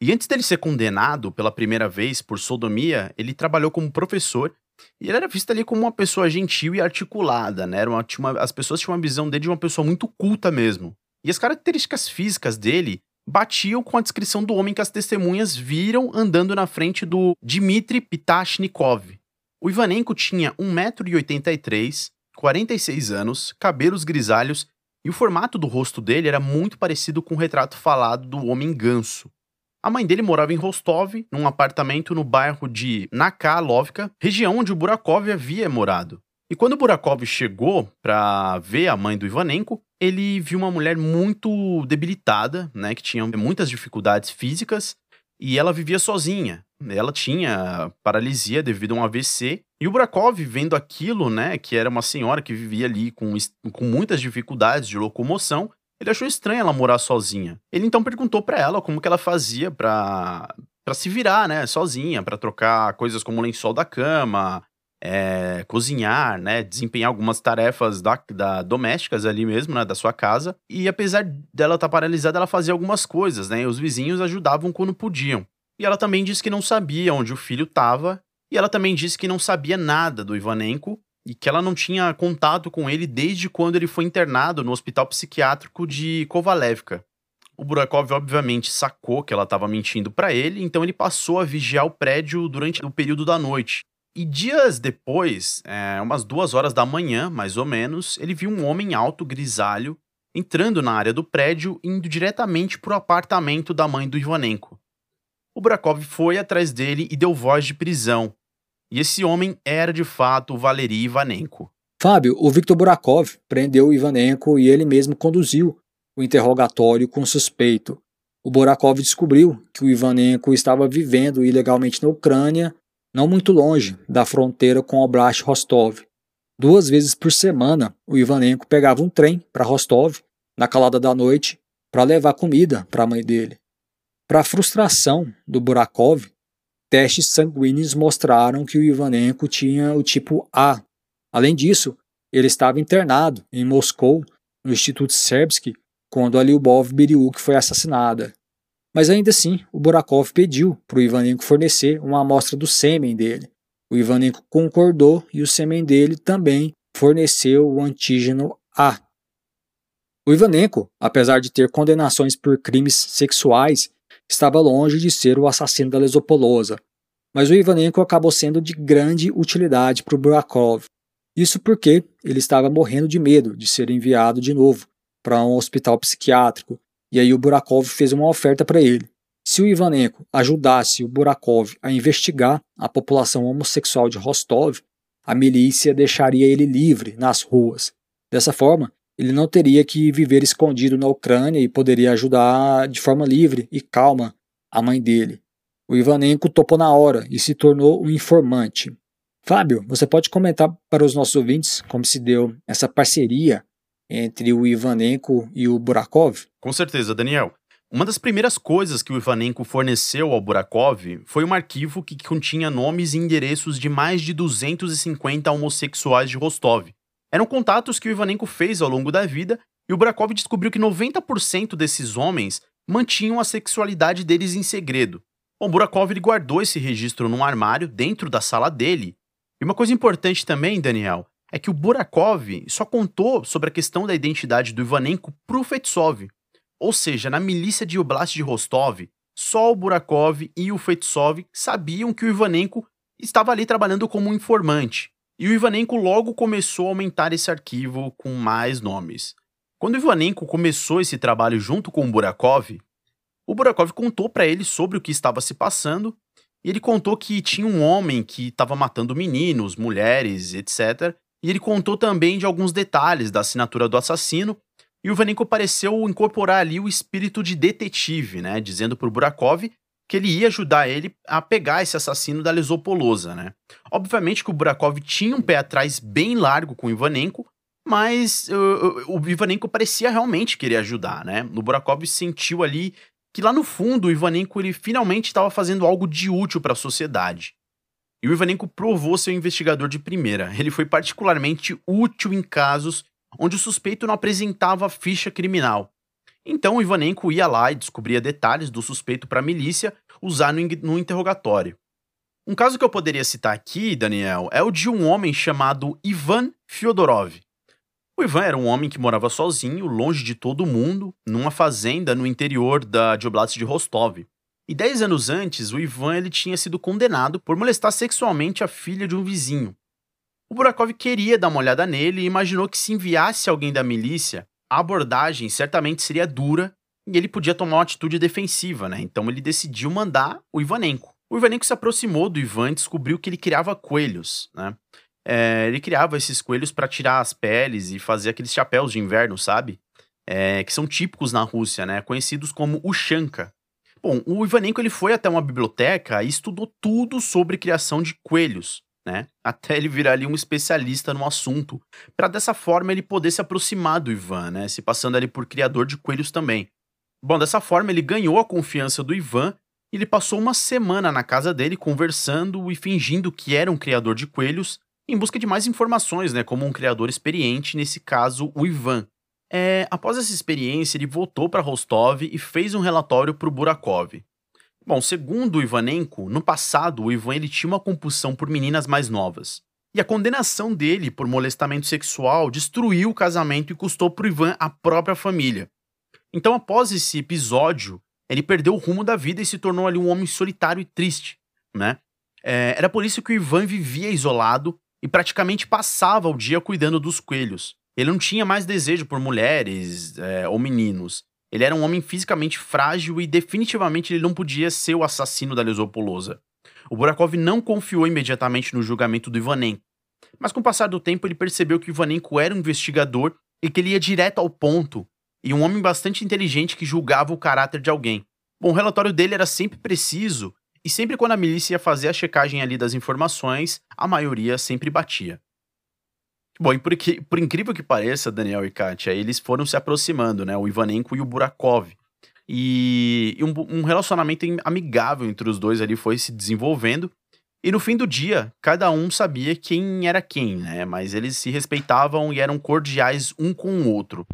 E antes dele ser condenado pela primeira vez por sodomia, ele trabalhou como professor e ele era visto ali como uma pessoa gentil e articulada, né? Era uma, uma, as pessoas tinham uma visão dele de uma pessoa muito culta mesmo. E as características físicas dele batiam com a descrição do homem que as testemunhas viram andando na frente do Dmitry Pitashnikov. O Ivanenko tinha 1,83m, 46 anos, cabelos grisalhos e o formato do rosto dele era muito parecido com o retrato falado do homem ganso. A mãe dele morava em Rostov, num apartamento no bairro de Nakalovka, região onde o Burakov havia morado. E quando Burakov chegou para ver a mãe do Ivanenko, ele viu uma mulher muito debilitada, né, que tinha muitas dificuldades físicas, e ela vivia sozinha. Ela tinha paralisia devido a um AVC, e o Burakov, vendo aquilo, né, que era uma senhora que vivia ali com, com muitas dificuldades de locomoção, ele achou estranho ela morar sozinha. Ele então perguntou para ela como que ela fazia para para se virar, né, sozinha, para trocar coisas como lençol da cama, é, cozinhar, né, desempenhar algumas tarefas da, da, domésticas ali mesmo, né, da sua casa. E apesar dela estar tá paralisada, ela fazia algumas coisas, né, e os vizinhos ajudavam quando podiam. E ela também disse que não sabia onde o filho estava, e ela também disse que não sabia nada do Ivanenko e que ela não tinha contato com ele desde quando ele foi internado no hospital psiquiátrico de Kovalevka. O Burakov obviamente sacou que ela estava mentindo para ele, então ele passou a vigiar o prédio durante o período da noite. E dias depois, é, umas duas horas da manhã, mais ou menos, ele viu um homem alto, grisalho, entrando na área do prédio, indo diretamente para o apartamento da mãe do Ivanenko. O Brakov foi atrás dele e deu voz de prisão. E esse homem era de fato o Valery Ivanenko. Fábio, o Viktor Burakov prendeu o Ivanenko e ele mesmo conduziu o interrogatório com o suspeito. O Burakov descobriu que o Ivanenko estava vivendo ilegalmente na Ucrânia não muito longe da fronteira com Oblast Rostov. Duas vezes por semana, o Ivanenko pegava um trem para Rostov, na calada da noite, para levar comida para a mãe dele. Para a frustração do Burakov, testes sanguíneos mostraram que o Ivanenko tinha o tipo A. Além disso, ele estava internado em Moscou, no Instituto Serbsky, quando a Lyubov Biryuk foi assassinada. Mas ainda assim, o Burakov pediu para o Ivanenko fornecer uma amostra do sêmen dele. O Ivanenko concordou e o sêmen dele também forneceu o antígeno A. O Ivanenko, apesar de ter condenações por crimes sexuais, estava longe de ser o assassino da Lesopolosa. Mas o Ivanenko acabou sendo de grande utilidade para o Burakov. Isso porque ele estava morrendo de medo de ser enviado de novo para um hospital psiquiátrico e aí o Burakov fez uma oferta para ele. Se o Ivanenko ajudasse o Burakov a investigar a população homossexual de Rostov, a milícia deixaria ele livre nas ruas. Dessa forma, ele não teria que viver escondido na Ucrânia e poderia ajudar de forma livre e calma a mãe dele. O Ivanenko topou na hora e se tornou um informante. Fábio, você pode comentar para os nossos ouvintes como se deu essa parceria entre o Ivanenko e o Burakov? Com certeza, Daniel. Uma das primeiras coisas que o Ivanenko forneceu ao Burakov foi um arquivo que continha nomes e endereços de mais de 250 homossexuais de Rostov. Eram contatos que o Ivanenko fez ao longo da vida e o Burakov descobriu que 90% desses homens mantinham a sexualidade deles em segredo. Bom, Burakov ele guardou esse registro num armário dentro da sala dele. E uma coisa importante também, Daniel, é que o Burakov só contou sobre a questão da identidade do Ivanenko pro Fetsov. Ou seja, na milícia de Oblast de Rostov, só o Burakov e o Fetsov sabiam que o Ivanenko estava ali trabalhando como um informante. E o Ivanenko logo começou a aumentar esse arquivo com mais nomes. Quando Ivanenko começou esse trabalho junto com Burakov, o Burakov contou para ele sobre o que estava se passando e ele contou que tinha um homem que estava matando meninos, mulheres, etc. E ele contou também de alguns detalhes da assinatura do assassino, e o Vanenko pareceu incorporar ali o espírito de detetive, né, dizendo para o Burakov que ele ia ajudar ele a pegar esse assassino da Lesopolosa, né. Obviamente que o Burakov tinha um pé atrás bem largo com o Ivanenko, mas uh, o Ivanenko parecia realmente querer ajudar, né. O Burakov sentiu ali que lá no fundo o Ivanenko ele finalmente estava fazendo algo de útil para a sociedade. E o Ivanenko provou ser um investigador de primeira. Ele foi particularmente útil em casos onde o suspeito não apresentava ficha criminal. Então o Ivanenko ia lá e descobria detalhes do suspeito para a milícia usar no, no interrogatório. Um caso que eu poderia citar aqui, Daniel, é o de um homem chamado Ivan Fyodorov. O Ivan era um homem que morava sozinho, longe de todo mundo, numa fazenda no interior da Oblast de Rostov. E dez anos antes, o Ivan ele tinha sido condenado por molestar sexualmente a filha de um vizinho. O Burakov queria dar uma olhada nele e imaginou que se enviasse alguém da milícia, a abordagem certamente seria dura e ele podia tomar uma atitude defensiva, né? Então ele decidiu mandar o Ivanenko. O Ivanenko se aproximou do Ivan e descobriu que ele criava coelhos, né? É, ele criava esses coelhos para tirar as peles e fazer aqueles chapéus de inverno, sabe? É, que são típicos na Rússia, né? Conhecidos como Ushanka. Bom, o Ivanenko ele foi até uma biblioteca e estudou tudo sobre criação de coelhos, né? Até ele virar ali um especialista no assunto, para dessa forma ele poder se aproximar do Ivan, né? Se passando ali por criador de coelhos também. Bom, dessa forma ele ganhou a confiança do Ivan e ele passou uma semana na casa dele conversando e fingindo que era um criador de coelhos em busca de mais informações, né? Como um criador experiente, nesse caso o Ivan. É, após essa experiência, ele voltou para Rostov e fez um relatório para o Burakov. Bom, segundo o Ivanenko, no passado o Ivan ele tinha uma compulsão por meninas mais novas. E a condenação dele por molestamento sexual destruiu o casamento e custou para Ivan a própria família. Então, após esse episódio, ele perdeu o rumo da vida e se tornou ali um homem solitário e triste, né? É, era por isso que o Ivan vivia isolado e praticamente passava o dia cuidando dos coelhos. Ele não tinha mais desejo por mulheres é, ou meninos. Ele era um homem fisicamente frágil e definitivamente ele não podia ser o assassino da Lesopolosa. O Burakov não confiou imediatamente no julgamento do Ivanenko. Mas com o passar do tempo ele percebeu que o Ivanenko era um investigador e que ele ia direto ao ponto, e um homem bastante inteligente que julgava o caráter de alguém. Bom, o relatório dele era sempre preciso, e sempre quando a milícia ia fazer a checagem ali das informações, a maioria sempre batia. Bom, e por, que, por incrível que pareça, Daniel e Kátia, eles foram se aproximando, né? O Ivanenko e o Burakov. E, e um, um, relacionamento amigável entre os dois ali foi se desenvolvendo. E no fim do dia, cada um sabia quem era quem, né? Mas eles se respeitavam e eram cordiais um com o outro.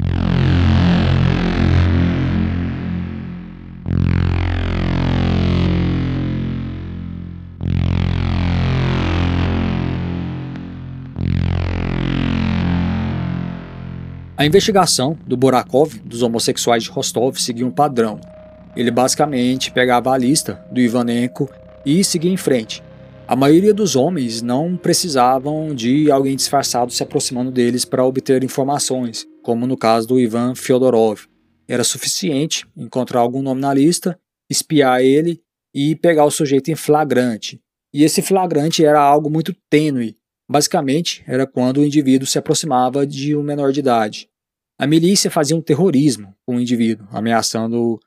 A investigação do Borakov dos homossexuais de Rostov seguia um padrão. Ele basicamente pegava a lista do Ivanenko e seguia em frente. A maioria dos homens não precisavam de alguém disfarçado se aproximando deles para obter informações, como no caso do Ivan Fyodorov. Era suficiente encontrar algum nome na lista, espiar ele e pegar o sujeito em flagrante. E esse flagrante era algo muito tênue. Basicamente, era quando o indivíduo se aproximava de um menor de idade. A milícia fazia um terrorismo com o indivíduo, ameaçando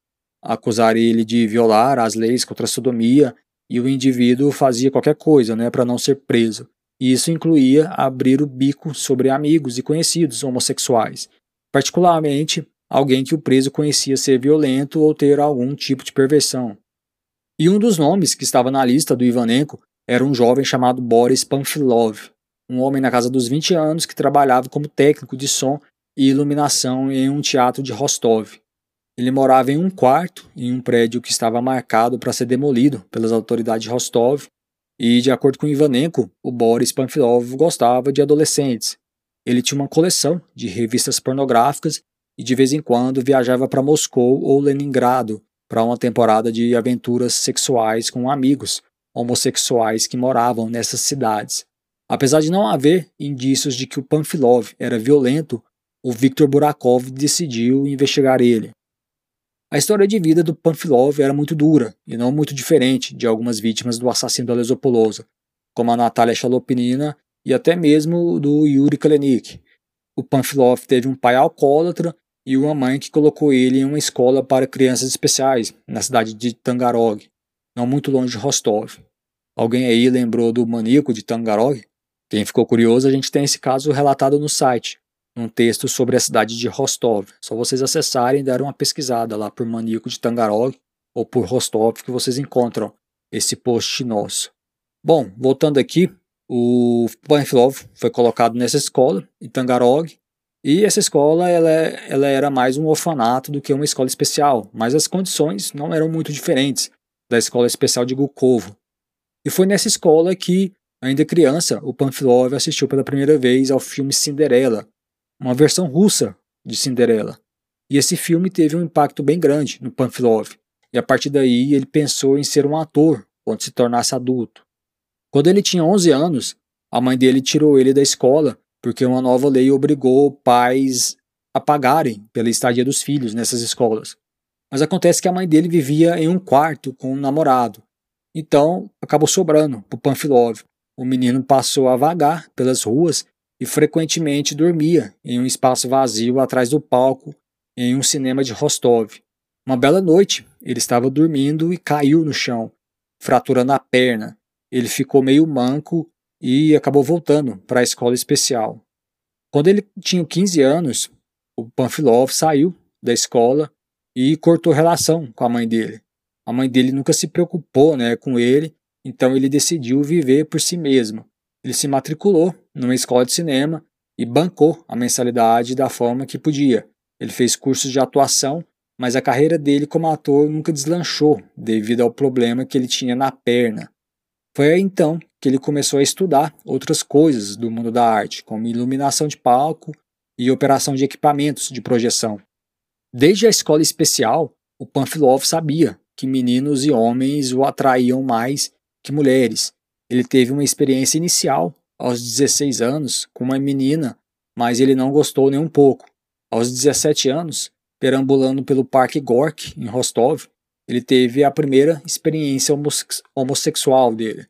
acusar ele de violar as leis contra a sodomia, e o indivíduo fazia qualquer coisa né, para não ser preso. E isso incluía abrir o bico sobre amigos e conhecidos homossexuais, particularmente alguém que o preso conhecia ser violento ou ter algum tipo de perversão. E um dos nomes que estava na lista do Ivanenko era um jovem chamado Boris Panfilov, um homem na casa dos 20 anos que trabalhava como técnico de som e iluminação em um teatro de Rostov. Ele morava em um quarto em um prédio que estava marcado para ser demolido pelas autoridades de Rostov, e, de acordo com Ivanenko, o Boris Panfilov gostava de adolescentes. Ele tinha uma coleção de revistas pornográficas e de vez em quando viajava para Moscou ou Leningrado para uma temporada de aventuras sexuais com amigos homossexuais que moravam nessas cidades. Apesar de não haver indícios de que o Panfilov era violento o Viktor Burakov decidiu investigar ele. A história de vida do Panfilov era muito dura e não muito diferente de algumas vítimas do assassino da Lesopolosa, como a Natália Chalopinina e até mesmo do Yuri Kalenik. O Panfilov teve um pai alcoólatra e uma mãe que colocou ele em uma escola para crianças especiais, na cidade de Tangarog, não muito longe de Rostov. Alguém aí lembrou do maníaco de Tangarog? Quem ficou curioso, a gente tem esse caso relatado no site, um texto sobre a cidade de Rostov. Só vocês acessarem e darem uma pesquisada lá por Maníaco de Tangarog ou por Rostov que vocês encontram esse post nosso. Bom, voltando aqui, o Panfilov foi colocado nessa escola em Tangarog e essa escola ela, ela era mais um orfanato do que uma escola especial, mas as condições não eram muito diferentes da escola especial de Gukovo. E foi nessa escola que, ainda criança, o Panfilov assistiu pela primeira vez ao filme Cinderela, uma versão russa de Cinderela. E esse filme teve um impacto bem grande no Panfilov, e a partir daí ele pensou em ser um ator quando se tornasse adulto. Quando ele tinha 11 anos, a mãe dele tirou ele da escola porque uma nova lei obrigou pais a pagarem pela estadia dos filhos nessas escolas. Mas acontece que a mãe dele vivia em um quarto com um namorado. Então, acabou sobrando para o Panfilov. O menino passou a vagar pelas ruas e frequentemente dormia em um espaço vazio atrás do palco em um cinema de Rostov. Uma bela noite, ele estava dormindo e caiu no chão, fraturando a perna. Ele ficou meio manco e acabou voltando para a escola especial. Quando ele tinha 15 anos, o Panfilov saiu da escola e cortou relação com a mãe dele. A mãe dele nunca se preocupou né, com ele, então ele decidiu viver por si mesmo. Ele se matriculou numa escola de cinema e bancou a mensalidade da forma que podia. Ele fez cursos de atuação, mas a carreira dele como ator nunca deslanchou devido ao problema que ele tinha na perna. Foi então que ele começou a estudar outras coisas do mundo da arte, como iluminação de palco e operação de equipamentos de projeção. Desde a escola especial, o Panfilov sabia que meninos e homens o atraíam mais que mulheres. Ele teve uma experiência inicial aos 16 anos com uma menina, mas ele não gostou nem um pouco. Aos 17 anos, perambulando pelo Parque Gorky, em Rostov, ele teve a primeira experiência homossexual dele,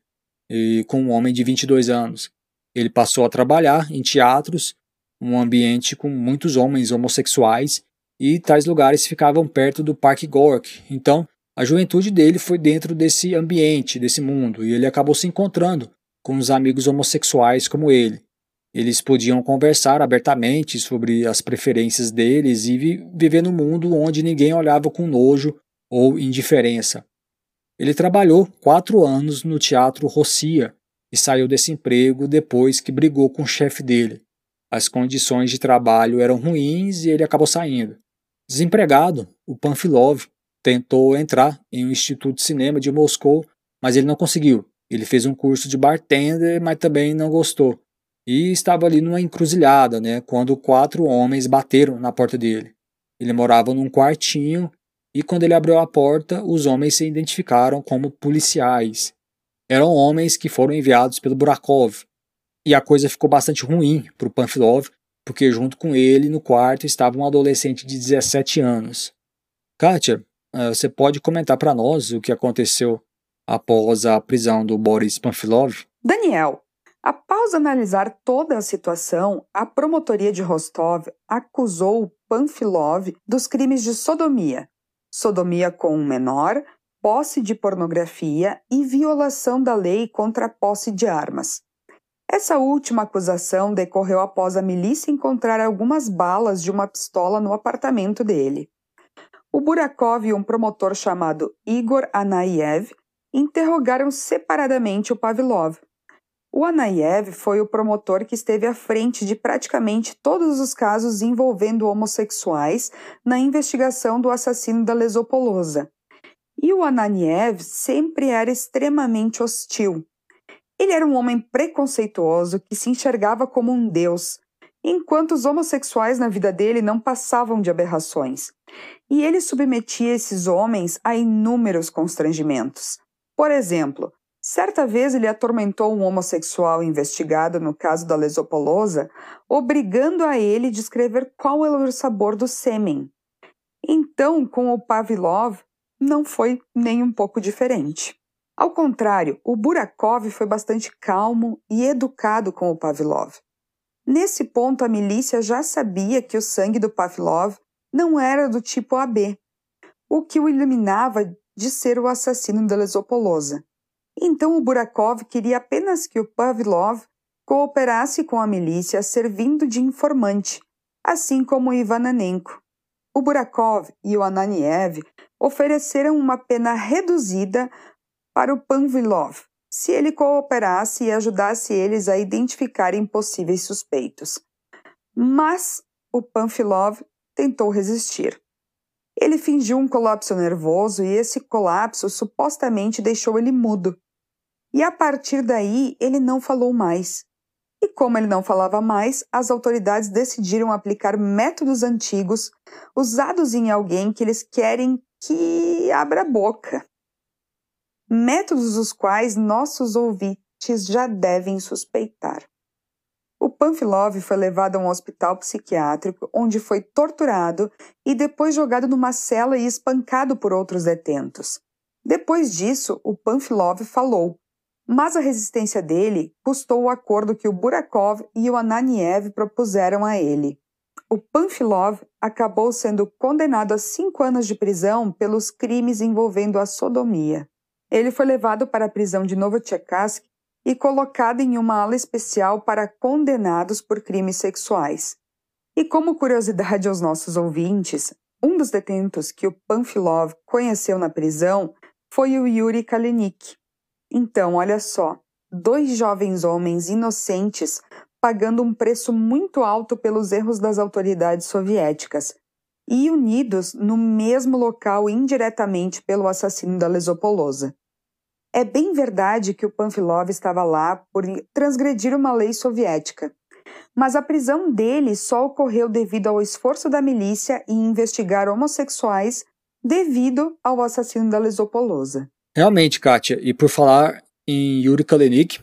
e com um homem de 22 anos. Ele passou a trabalhar em teatros, um ambiente com muitos homens homossexuais, e tais lugares ficavam perto do Parque Gorky. Então, a juventude dele foi dentro desse ambiente, desse mundo, e ele acabou se encontrando com os amigos homossexuais como ele. Eles podiam conversar abertamente sobre as preferências deles e vi viver num mundo onde ninguém olhava com nojo ou indiferença. Ele trabalhou quatro anos no Teatro Rossia e saiu desse emprego depois que brigou com o chefe dele. As condições de trabalho eram ruins e ele acabou saindo. Desempregado, o Panfilov tentou entrar em um instituto de cinema de Moscou, mas ele não conseguiu. Ele fez um curso de bartender, mas também não gostou. E estava ali numa encruzilhada, né, quando quatro homens bateram na porta dele. Ele morava num quartinho e quando ele abriu a porta, os homens se identificaram como policiais. Eram homens que foram enviados pelo Burakov. E a coisa ficou bastante ruim para o Panfilov, porque junto com ele no quarto estava um adolescente de 17 anos. Kátia, eh, você pode comentar para nós o que aconteceu após a prisão do Boris Panfilov? Daniel, após analisar toda a situação, a promotoria de Rostov acusou Panfilov dos crimes de sodomia, sodomia com um menor, posse de pornografia e violação da lei contra a posse de armas. Essa última acusação decorreu após a milícia encontrar algumas balas de uma pistola no apartamento dele. O Burakov e um promotor chamado Igor Anayev interrogaram separadamente o Pavlov. O Anayev foi o promotor que esteve à frente de praticamente todos os casos envolvendo homossexuais na investigação do assassino da Lesopolosa. E o Ananiev sempre era extremamente hostil. Ele era um homem preconceituoso que se enxergava como um deus, enquanto os homossexuais na vida dele não passavam de aberrações e ele submetia esses homens a inúmeros constrangimentos. Por exemplo, certa vez ele atormentou um homossexual investigado no caso da lesopolosa, obrigando a ele a descrever qual era o sabor do sêmen. Então, com o Pavlov, não foi nem um pouco diferente. Ao contrário, o Burakov foi bastante calmo e educado com o Pavlov. Nesse ponto, a milícia já sabia que o sangue do Pavlov não era do tipo AB, o que o iluminava de ser o assassino da Lesopolosa. Então o Burakov queria apenas que o Pavlov cooperasse com a milícia servindo de informante, assim como Ivananenko. O Burakov e o Ananiev ofereceram uma pena reduzida para o Panvilov, se ele cooperasse e ajudasse eles a identificarem possíveis suspeitos. Mas o Panfilov tentou resistir. Ele fingiu um colapso nervoso e esse colapso supostamente deixou ele mudo. E a partir daí ele não falou mais. E como ele não falava mais, as autoridades decidiram aplicar métodos antigos usados em alguém que eles querem que abra a boca. Métodos os quais nossos ouvintes já devem suspeitar. O Panfilov foi levado a um hospital psiquiátrico onde foi torturado e depois jogado numa cela e espancado por outros detentos. Depois disso, o Panfilov falou, mas a resistência dele custou o acordo que o Burakov e o Ananiev propuseram a ele. O Panfilov acabou sendo condenado a cinco anos de prisão pelos crimes envolvendo a sodomia. Ele foi levado para a prisão de Novotchekassk e colocado em uma ala especial para condenados por crimes sexuais. E como curiosidade aos nossos ouvintes, um dos detentos que o Panfilov conheceu na prisão foi o Yuri Kalenik. Então, olha só, dois jovens homens inocentes pagando um preço muito alto pelos erros das autoridades soviéticas e unidos no mesmo local indiretamente pelo assassino da Lesopolosa. É bem verdade que o Panfilov estava lá por transgredir uma lei soviética, mas a prisão dele só ocorreu devido ao esforço da milícia em investigar homossexuais devido ao assassino da Lesopolosa. Realmente, Kátia, e por falar em Yuri Kalenik,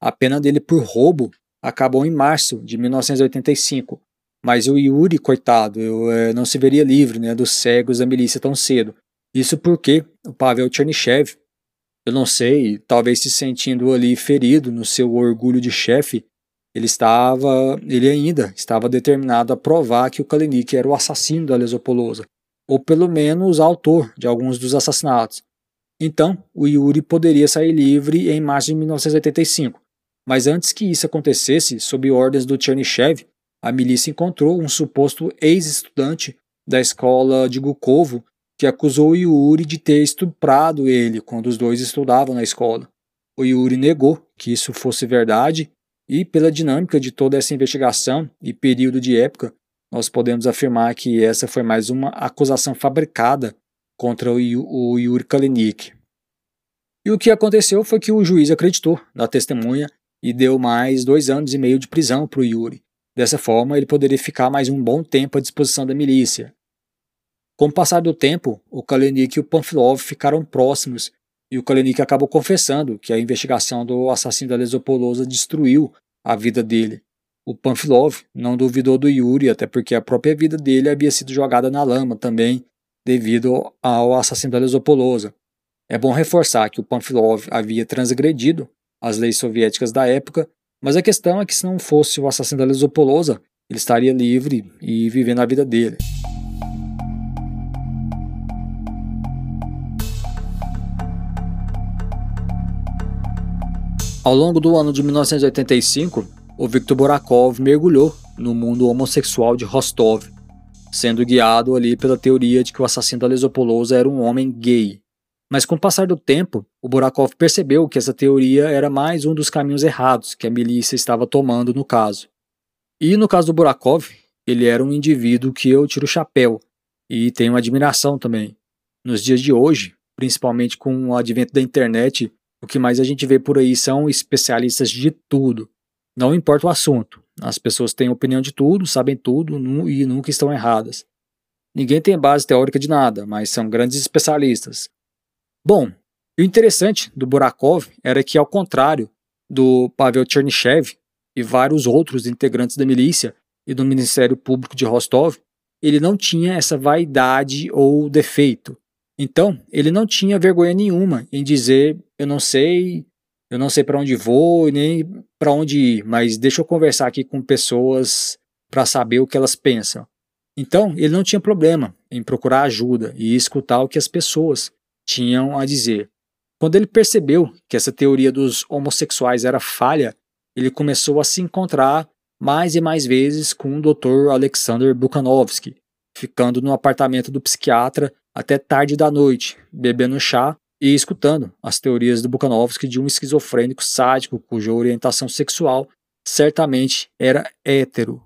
a pena dele por roubo acabou em março de 1985, mas o Yuri, coitado, eu, é, não se veria livre né, dos cegos da milícia tão cedo. Isso porque o Pavel Chernyshев, eu não sei, talvez se sentindo ali ferido no seu orgulho de chefe, ele estava, ele ainda estava determinado a provar que o Kalinik era o assassino da Lesopolosa, ou pelo menos autor de alguns dos assassinatos. Então, o Yuri poderia sair livre em março de 1985. Mas antes que isso acontecesse, sob ordens do Chernyshев, a milícia encontrou um suposto ex-estudante da escola de Gukovo que acusou Yuri de ter estuprado ele quando os dois estudavam na escola. O Yuri negou que isso fosse verdade e, pela dinâmica de toda essa investigação e período de época, nós podemos afirmar que essa foi mais uma acusação fabricada contra o Yuri Kalinik. E o que aconteceu foi que o juiz acreditou na testemunha e deu mais dois anos e meio de prisão para o Yuri. Dessa forma, ele poderia ficar mais um bom tempo à disposição da milícia. Com o passar do tempo, o Kalenik e o Panfilov ficaram próximos e o Kalenik acabou confessando que a investigação do assassino da Lesopolosa destruiu a vida dele. O Panfilov não duvidou do Yuri, até porque a própria vida dele havia sido jogada na lama também devido ao assassino da Lesopolosa. É bom reforçar que o Panfilov havia transgredido as leis soviéticas da época, mas a questão é que se não fosse o assassino da Lesopolosa, ele estaria livre e vivendo a vida dele. Ao longo do ano de 1985, o Viktor Borakov mergulhou no mundo homossexual de Rostov, sendo guiado ali pela teoria de que o assassino da Lesopolosa era um homem gay. Mas com o passar do tempo, o Borakov percebeu que essa teoria era mais um dos caminhos errados que a milícia estava tomando no caso. E no caso do Borakov, ele era um indivíduo que eu tiro o chapéu e tenho admiração também. Nos dias de hoje, principalmente com o advento da internet, o que mais a gente vê por aí são especialistas de tudo. Não importa o assunto. As pessoas têm opinião de tudo, sabem tudo e nunca estão erradas. Ninguém tem base teórica de nada, mas são grandes especialistas. Bom, o interessante do Burakov era que, ao contrário do Pavel Chernyshев e vários outros integrantes da milícia e do Ministério Público de Rostov, ele não tinha essa vaidade ou defeito. Então, ele não tinha vergonha nenhuma em dizer: eu não sei, eu não sei para onde vou nem para onde ir, mas deixa eu conversar aqui com pessoas para saber o que elas pensam. Então, ele não tinha problema em procurar ajuda e escutar o que as pessoas tinham a dizer. Quando ele percebeu que essa teoria dos homossexuais era falha, ele começou a se encontrar mais e mais vezes com o Dr. Alexander Bukhanovsky, ficando no apartamento do psiquiatra até tarde da noite, bebendo chá e escutando as teorias do Bukhanovsky de um esquizofrênico sádico cuja orientação sexual certamente era hétero.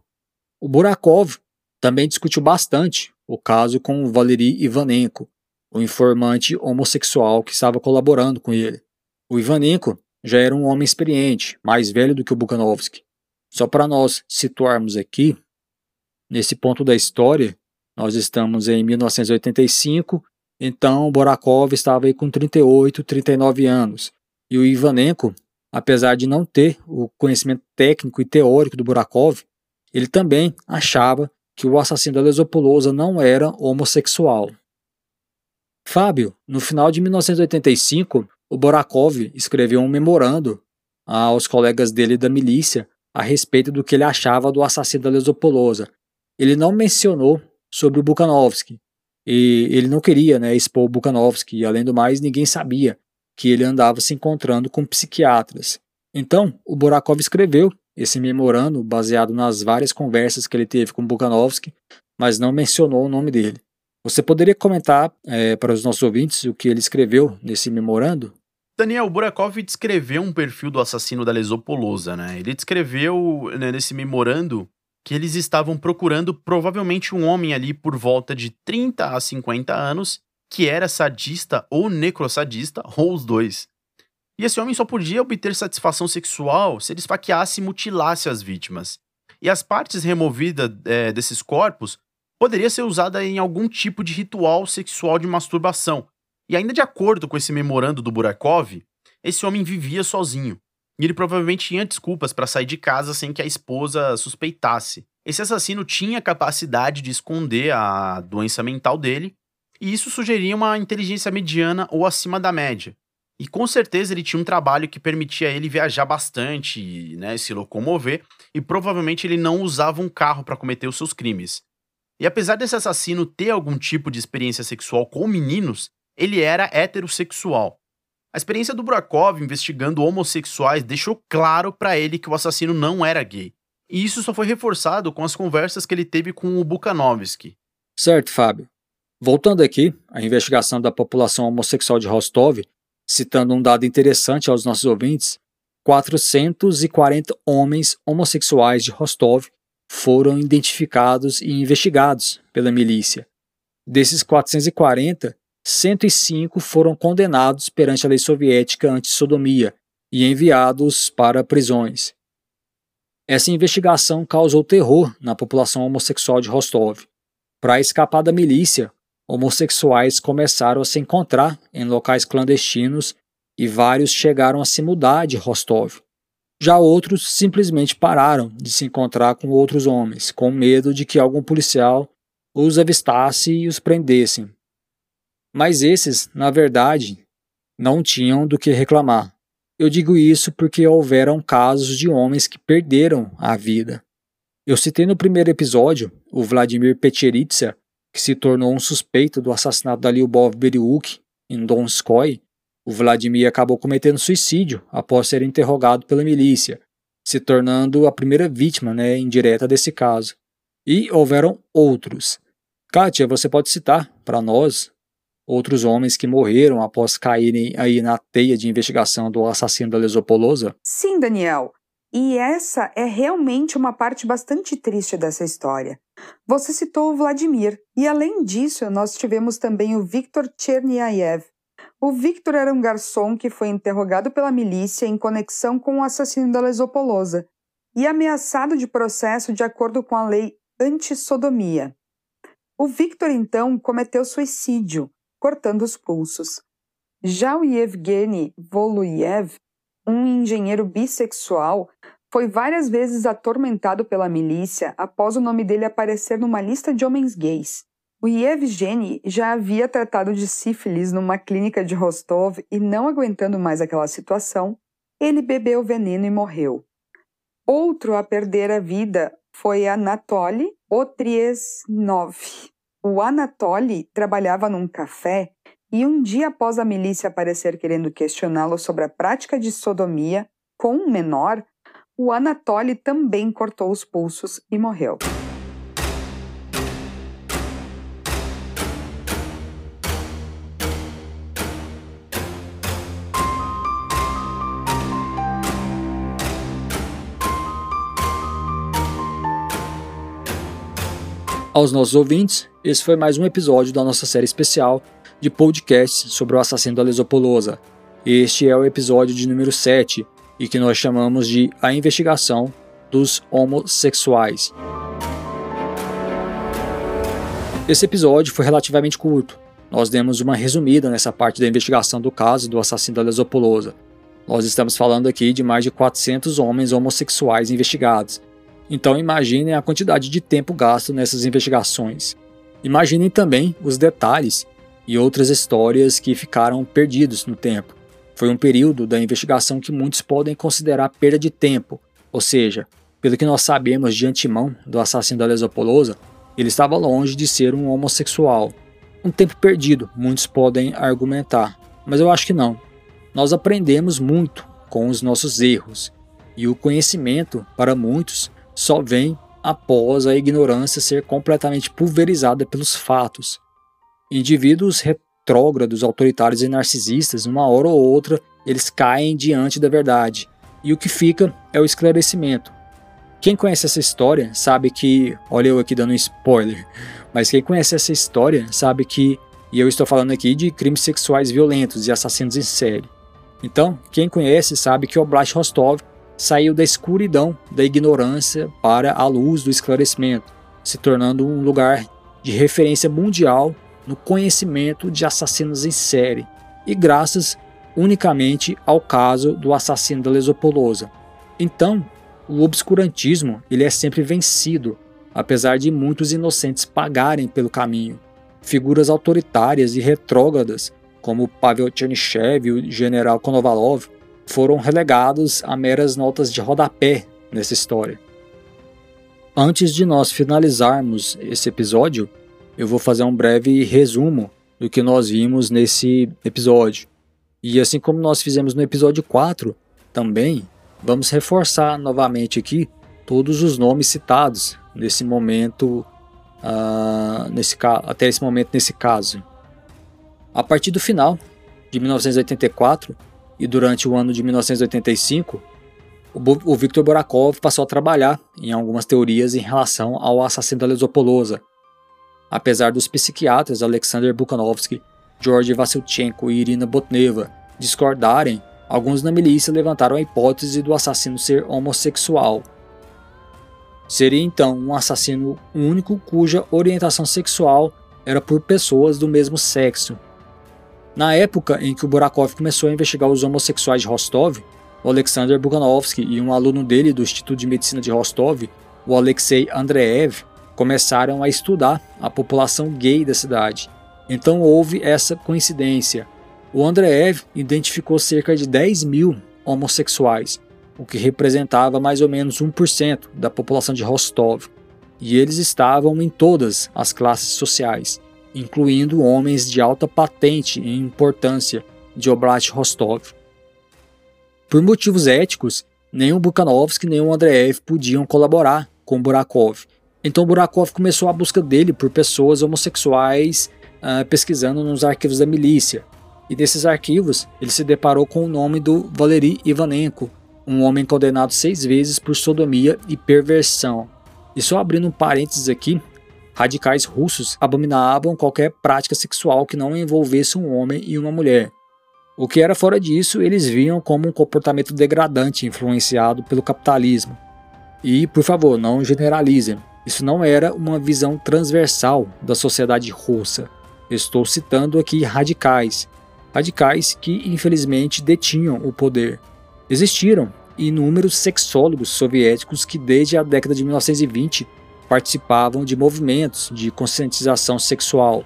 O Burakov também discutiu bastante o caso com Valery Ivanenko, o informante homossexual que estava colaborando com ele. O Ivanenko já era um homem experiente, mais velho do que o Bukhanovsky. Só para nós situarmos aqui, nesse ponto da história, nós estamos em 1985, então Borakov estava aí com 38, 39 anos. E o Ivanenko, apesar de não ter o conhecimento técnico e teórico do Burakov, ele também achava que o assassino da Lesopulosa não era homossexual. Fábio, no final de 1985, o Borakov escreveu um memorando aos colegas dele da milícia a respeito do que ele achava do assassino da Lesopolosa. Ele não mencionou sobre o Bukhanovsky, e ele não queria né, expor o Bukhanovsky, e além do mais, ninguém sabia que ele andava se encontrando com psiquiatras. Então, o Borakov escreveu esse memorando baseado nas várias conversas que ele teve com Bukhanovsky, mas não mencionou o nome dele. Você poderia comentar é, para os nossos ouvintes o que ele escreveu nesse memorando? Daniel Burakov descreveu um perfil do assassino da Lesopolosa, né? Ele descreveu né, nesse memorando que eles estavam procurando provavelmente um homem ali por volta de 30 a 50 anos que era sadista ou necrossadista, ou os dois. E esse homem só podia obter satisfação sexual se ele esfaqueasse e mutilasse as vítimas. E as partes removidas é, desses corpos poderia ser usada em algum tipo de ritual sexual de masturbação. E ainda de acordo com esse memorando do Burakov, esse homem vivia sozinho. E ele provavelmente tinha desculpas para sair de casa sem que a esposa suspeitasse. Esse assassino tinha capacidade de esconder a doença mental dele, e isso sugeria uma inteligência mediana ou acima da média. E com certeza ele tinha um trabalho que permitia ele viajar bastante, né, se locomover, e provavelmente ele não usava um carro para cometer os seus crimes. E apesar desse assassino ter algum tipo de experiência sexual com meninos, ele era heterossexual. A experiência do Brakov investigando homossexuais deixou claro para ele que o assassino não era gay. E isso só foi reforçado com as conversas que ele teve com o Bukhanovsky. Certo, Fábio. Voltando aqui à investigação da população homossexual de Rostov, citando um dado interessante aos nossos ouvintes, 440 homens homossexuais de Rostov foram identificados e investigados pela milícia. Desses 440, 105 foram condenados perante a lei soviética anti-sodomia e enviados para prisões. Essa investigação causou terror na população homossexual de Rostov. Para escapar da milícia, homossexuais começaram a se encontrar em locais clandestinos e vários chegaram a se mudar de Rostov. Já outros simplesmente pararam de se encontrar com outros homens, com medo de que algum policial os avistasse e os prendessem. Mas esses, na verdade, não tinham do que reclamar. Eu digo isso porque houveram casos de homens que perderam a vida. Eu citei no primeiro episódio o Vladimir Petcheritsa, que se tornou um suspeito do assassinato da Lyubov Beriuk em Donskoy, o Vladimir acabou cometendo suicídio após ser interrogado pela milícia, se tornando a primeira vítima né, indireta desse caso. E houveram outros. Kátia, você pode citar para nós outros homens que morreram após caírem aí na teia de investigação do assassino da Lesopolosa? Sim, Daniel. E essa é realmente uma parte bastante triste dessa história. Você citou o Vladimir, e além disso, nós tivemos também o Viktor Chernyayev, o Victor era um garçom que foi interrogado pela milícia em conexão com o assassino da Lesopolosa e ameaçado de processo de acordo com a lei anti-sodomia. O Victor, então, cometeu suicídio, cortando os pulsos. Já o Yevgeny Voluyev, um engenheiro bissexual, foi várias vezes atormentado pela milícia após o nome dele aparecer numa lista de homens gays. O Yevgeny já havia tratado de sífilis numa clínica de Rostov e, não aguentando mais aquela situação, ele bebeu veneno e morreu. Outro a perder a vida foi Anatoly Otriesnov. O Anatoly trabalhava num café e um dia após a milícia aparecer querendo questioná-lo sobre a prática de sodomia com um menor, o Anatoly também cortou os pulsos e morreu. Aos nossos ouvintes, esse foi mais um episódio da nossa série especial de podcasts sobre o assassino da Lesopolosa. Este é o episódio de número 7 e que nós chamamos de A Investigação dos Homossexuais. Esse episódio foi relativamente curto. Nós demos uma resumida nessa parte da investigação do caso do assassino da Lesopolosa. Nós estamos falando aqui de mais de 400 homens homossexuais investigados. Então imaginem a quantidade de tempo gasto nessas investigações. Imaginem também os detalhes e outras histórias que ficaram perdidos no tempo. Foi um período da investigação que muitos podem considerar perda de tempo, ou seja, pelo que nós sabemos de antemão do assassino da Lesopolosa, ele estava longe de ser um homossexual. Um tempo perdido, muitos podem argumentar, mas eu acho que não. Nós aprendemos muito com os nossos erros, e o conhecimento, para muitos, só vem após a ignorância ser completamente pulverizada pelos fatos. Indivíduos retrógrados, autoritários e narcisistas, uma hora ou outra, eles caem diante da verdade, e o que fica é o esclarecimento. Quem conhece essa história sabe que, olha eu aqui dando um spoiler, mas quem conhece essa história sabe que, e eu estou falando aqui de crimes sexuais violentos e assassinos em série. Então, quem conhece sabe que Oblast Rostov saiu da escuridão da ignorância para a luz do esclarecimento, se tornando um lugar de referência mundial no conhecimento de assassinos em série, e graças unicamente ao caso do assassino da Lesopolosa. Então, o obscurantismo ele é sempre vencido, apesar de muitos inocentes pagarem pelo caminho. Figuras autoritárias e retrógradas, como Pavel Chernyshев e o general Konovalov, foram relegados a meras notas de rodapé nessa história. Antes de nós finalizarmos esse episódio, eu vou fazer um breve resumo do que nós vimos nesse episódio. E assim como nós fizemos no episódio 4, também vamos reforçar novamente aqui todos os nomes citados nesse momento, uh, nesse, até esse momento nesse caso. A partir do final de 1984 e durante o ano de 1985, o Viktor Borakov passou a trabalhar em algumas teorias em relação ao assassino da Lesopolosa, apesar dos psiquiatras Alexander Bukhanovsky, George Vassilchenko e Irina Botneva discordarem, alguns na milícia levantaram a hipótese do assassino ser homossexual. Seria então um assassino único cuja orientação sexual era por pessoas do mesmo sexo. Na época em que o Burakov começou a investigar os homossexuais de Rostov, o Alexander Bukhanovsky e um aluno dele do Instituto de Medicina de Rostov, o Alexei Andreev, começaram a estudar a população gay da cidade. Então houve essa coincidência. O Andreev identificou cerca de 10 mil homossexuais, o que representava mais ou menos 1% da população de Rostov. E eles estavam em todas as classes sociais, incluindo homens de alta patente e importância de Oblast Rostov. Por motivos éticos, nem o Bukhanovsky nem o Andreev podiam colaborar com Burakov, então Burakov começou a busca dele por pessoas homossexuais uh, pesquisando nos arquivos da milícia. E desses arquivos, ele se deparou com o nome do Valery Ivanenko, um homem condenado seis vezes por sodomia e perversão. E só abrindo um parênteses aqui, radicais russos abominavam qualquer prática sexual que não envolvesse um homem e uma mulher. O que era fora disso, eles viam como um comportamento degradante influenciado pelo capitalismo. E, por favor, não generalizem. Isso não era uma visão transversal da sociedade russa. Estou citando aqui radicais, radicais que infelizmente detinham o poder. Existiram inúmeros sexólogos soviéticos que desde a década de 1920 participavam de movimentos de conscientização sexual.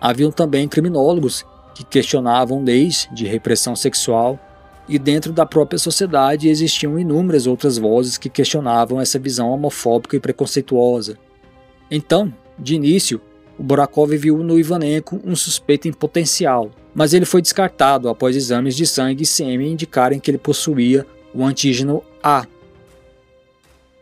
Haviam também criminólogos que questionavam leis de repressão sexual e dentro da própria sociedade existiam inúmeras outras vozes que questionavam essa visão homofóbica e preconceituosa. Então, de início, o Borakov viu no Ivanenko um suspeito em potencial, mas ele foi descartado após exames de sangue e sêmen indicarem que ele possuía o antígeno A.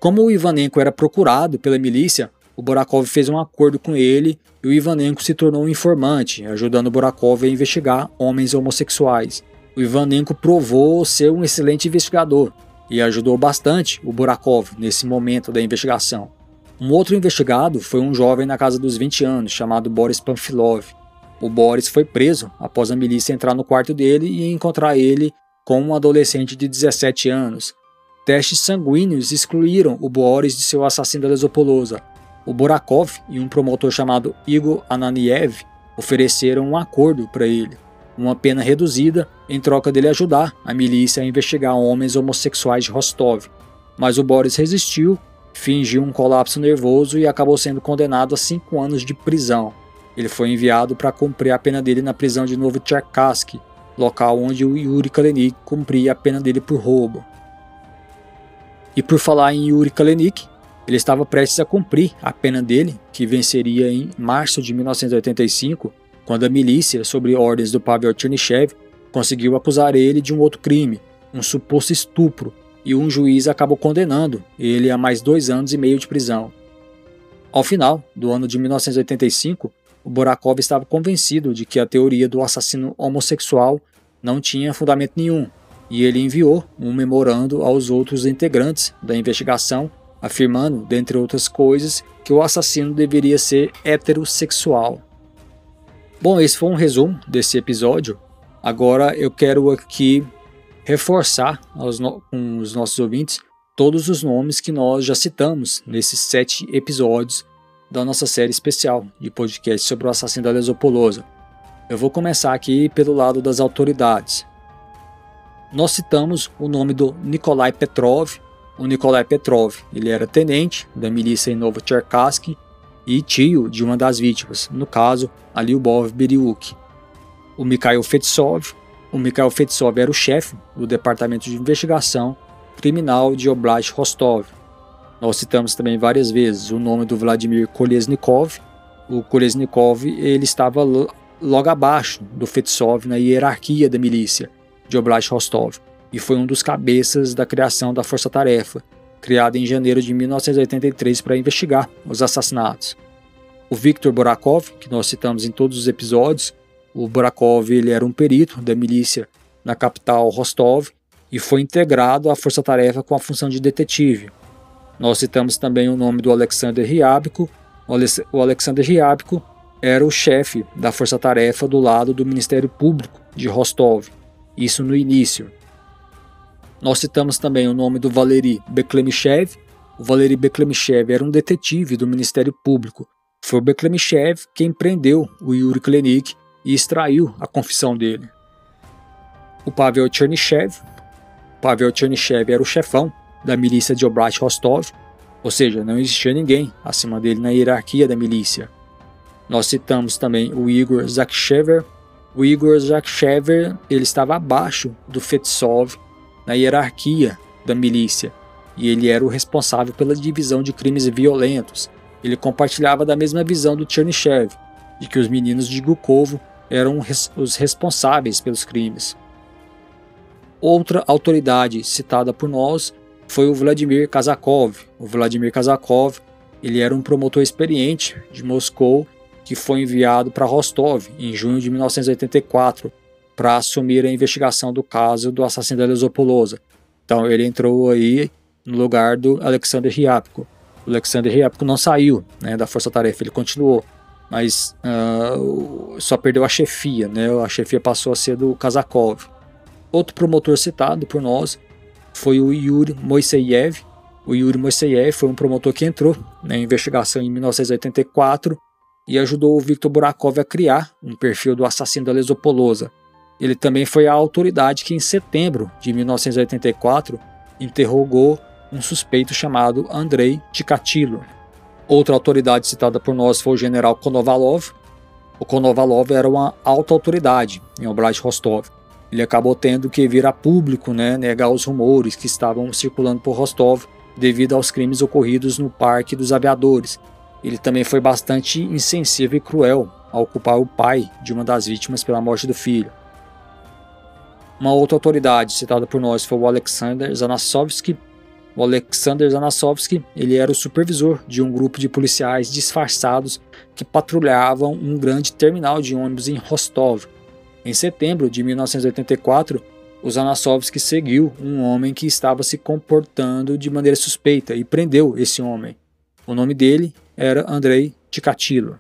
Como o Ivanenko era procurado pela milícia, o Borakov fez um acordo com ele e o Ivanenko se tornou um informante, ajudando o Borakov a investigar homens homossexuais o Ivanenko provou ser um excelente investigador e ajudou bastante o Burakov nesse momento da investigação. Um outro investigado foi um jovem na casa dos 20 anos chamado Boris Pamfilov. O Boris foi preso após a milícia entrar no quarto dele e encontrar ele com um adolescente de 17 anos. Testes sanguíneos excluíram o Boris de seu assassino da Lesopolosa. O Borakov e um promotor chamado Igor Ananiev ofereceram um acordo para ele. uma pena reduzida em troca dele ajudar a milícia a investigar homens homossexuais de Rostov. Mas o Boris resistiu, fingiu um colapso nervoso e acabou sendo condenado a cinco anos de prisão. Ele foi enviado para cumprir a pena dele na prisão de Novocherkassk, local onde o Yuri Kalenik cumpria a pena dele por roubo. E por falar em Yuri Kalenik, ele estava prestes a cumprir a pena dele, que venceria em março de 1985, quando a milícia, sob ordens do Pavel Chernyshев, conseguiu acusar ele de um outro crime, um suposto estupro, e um juiz acabou condenando ele a mais dois anos e meio de prisão. Ao final do ano de 1985, o Borakov estava convencido de que a teoria do assassino homossexual não tinha fundamento nenhum, e ele enviou um memorando aos outros integrantes da investigação, afirmando, dentre outras coisas, que o assassino deveria ser heterossexual. Bom, esse foi um resumo desse episódio. Agora eu quero aqui reforçar aos no com os nossos ouvintes todos os nomes que nós já citamos nesses sete episódios da nossa série especial de podcast sobre o assassino da Lesopolosa. Eu vou começar aqui pelo lado das autoridades. Nós citamos o nome do Nikolai Petrov. O Nikolai Petrov, ele era tenente da milícia em Novocherkassk e tio de uma das vítimas, no caso, Aliubov Beriuk. O Mikhail Fetsov, o Mikhail Fetsov era o chefe do Departamento de Investigação Criminal de Oblast Rostov. Nós citamos também várias vezes o nome do Vladimir Kolesnikov. O Kolesnikov ele estava logo abaixo do Fetsov na hierarquia da milícia de Oblast Rostov e foi um dos cabeças da criação da Força Tarefa, criada em janeiro de 1983 para investigar os assassinatos. O Viktor Borakov, que nós citamos em todos os episódios, o Borakov ele era um perito da milícia na capital Rostov e foi integrado à força-tarefa com a função de detetive. Nós citamos também o nome do Alexander Ryabko. O Alexander Ryabko era o chefe da força-tarefa do lado do Ministério Público de Rostov, isso no início. Nós citamos também o nome do Valery Beklemichev. O Valery Beklemichev era um detetive do Ministério Público. Foi Beklemichev quem prendeu o Yuri Klenik e extraiu a confissão dele. O Pavel Chernyshev. Pavel Chernyshev era o chefão da milícia de Obrat Rostov, ou seja, não existia ninguém acima dele na hierarquia da milícia. Nós citamos também o Igor Zakshever, o Igor Zakshever ele estava abaixo do Fetsov na hierarquia da milícia, e ele era o responsável pela divisão de crimes violentos. Ele compartilhava da mesma visão do Chernyshев, de que os meninos de Gukovo eram os responsáveis pelos crimes. Outra autoridade citada por nós foi o Vladimir Kazakov. O Vladimir Kazakov ele era um promotor experiente de Moscou que foi enviado para Rostov em junho de 1984 para assumir a investigação do caso do assassino da Lesopolosa. Então ele entrou aí no lugar do Alexander Ryabko. O Alexander Ryabko não saiu né, da força-tarefa, ele continuou, mas uh, só perdeu a chefia, né? A chefia passou a ser do Kazakov. Outro promotor citado por nós foi o Yuri Moiseyev. O Yuri Moiseyev foi um promotor que entrou na investigação em 1984 e ajudou o Viktor Burakov a criar um perfil do assassino da Lesopolosa. Ele também foi a autoridade que, em setembro de 1984, interrogou um suspeito chamado Andrei Tikatilo. Outra autoridade citada por nós foi o general Konovalov. O Konovalov era uma alta autoridade em Oblast Rostov. Ele acabou tendo que vir a público né, negar os rumores que estavam circulando por Rostov devido aos crimes ocorridos no Parque dos Aviadores. Ele também foi bastante insensível e cruel ao culpar o pai de uma das vítimas pela morte do filho. Uma outra autoridade citada por nós foi o Alexander Zanasovsky. O Alexander Zanasovsky ele era o supervisor de um grupo de policiais disfarçados que patrulhavam um grande terminal de ônibus em Rostov. Em setembro de 1984, o Zanasovsky seguiu um homem que estava se comportando de maneira suspeita e prendeu esse homem. O nome dele era Andrei Tikatilo.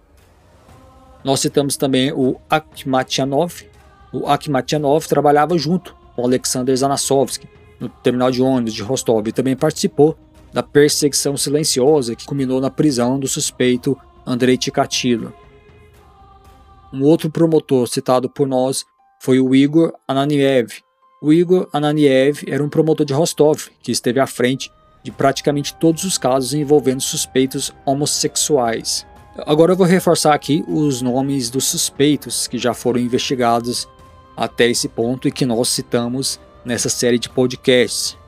Nós citamos também o Akhmatyanov, o Akhmatyanov trabalhava junto com Alexander Zanasovsky no terminal de ônibus de Rostov e também participou da perseguição silenciosa que culminou na prisão do suspeito Andrei Tikatilo. Um outro promotor citado por nós foi o Igor Ananiev. O Igor Ananiev era um promotor de Rostov que esteve à frente de praticamente todos os casos envolvendo suspeitos homossexuais. Agora eu vou reforçar aqui os nomes dos suspeitos que já foram investigados até esse ponto e que nós citamos nessa série de podcasts.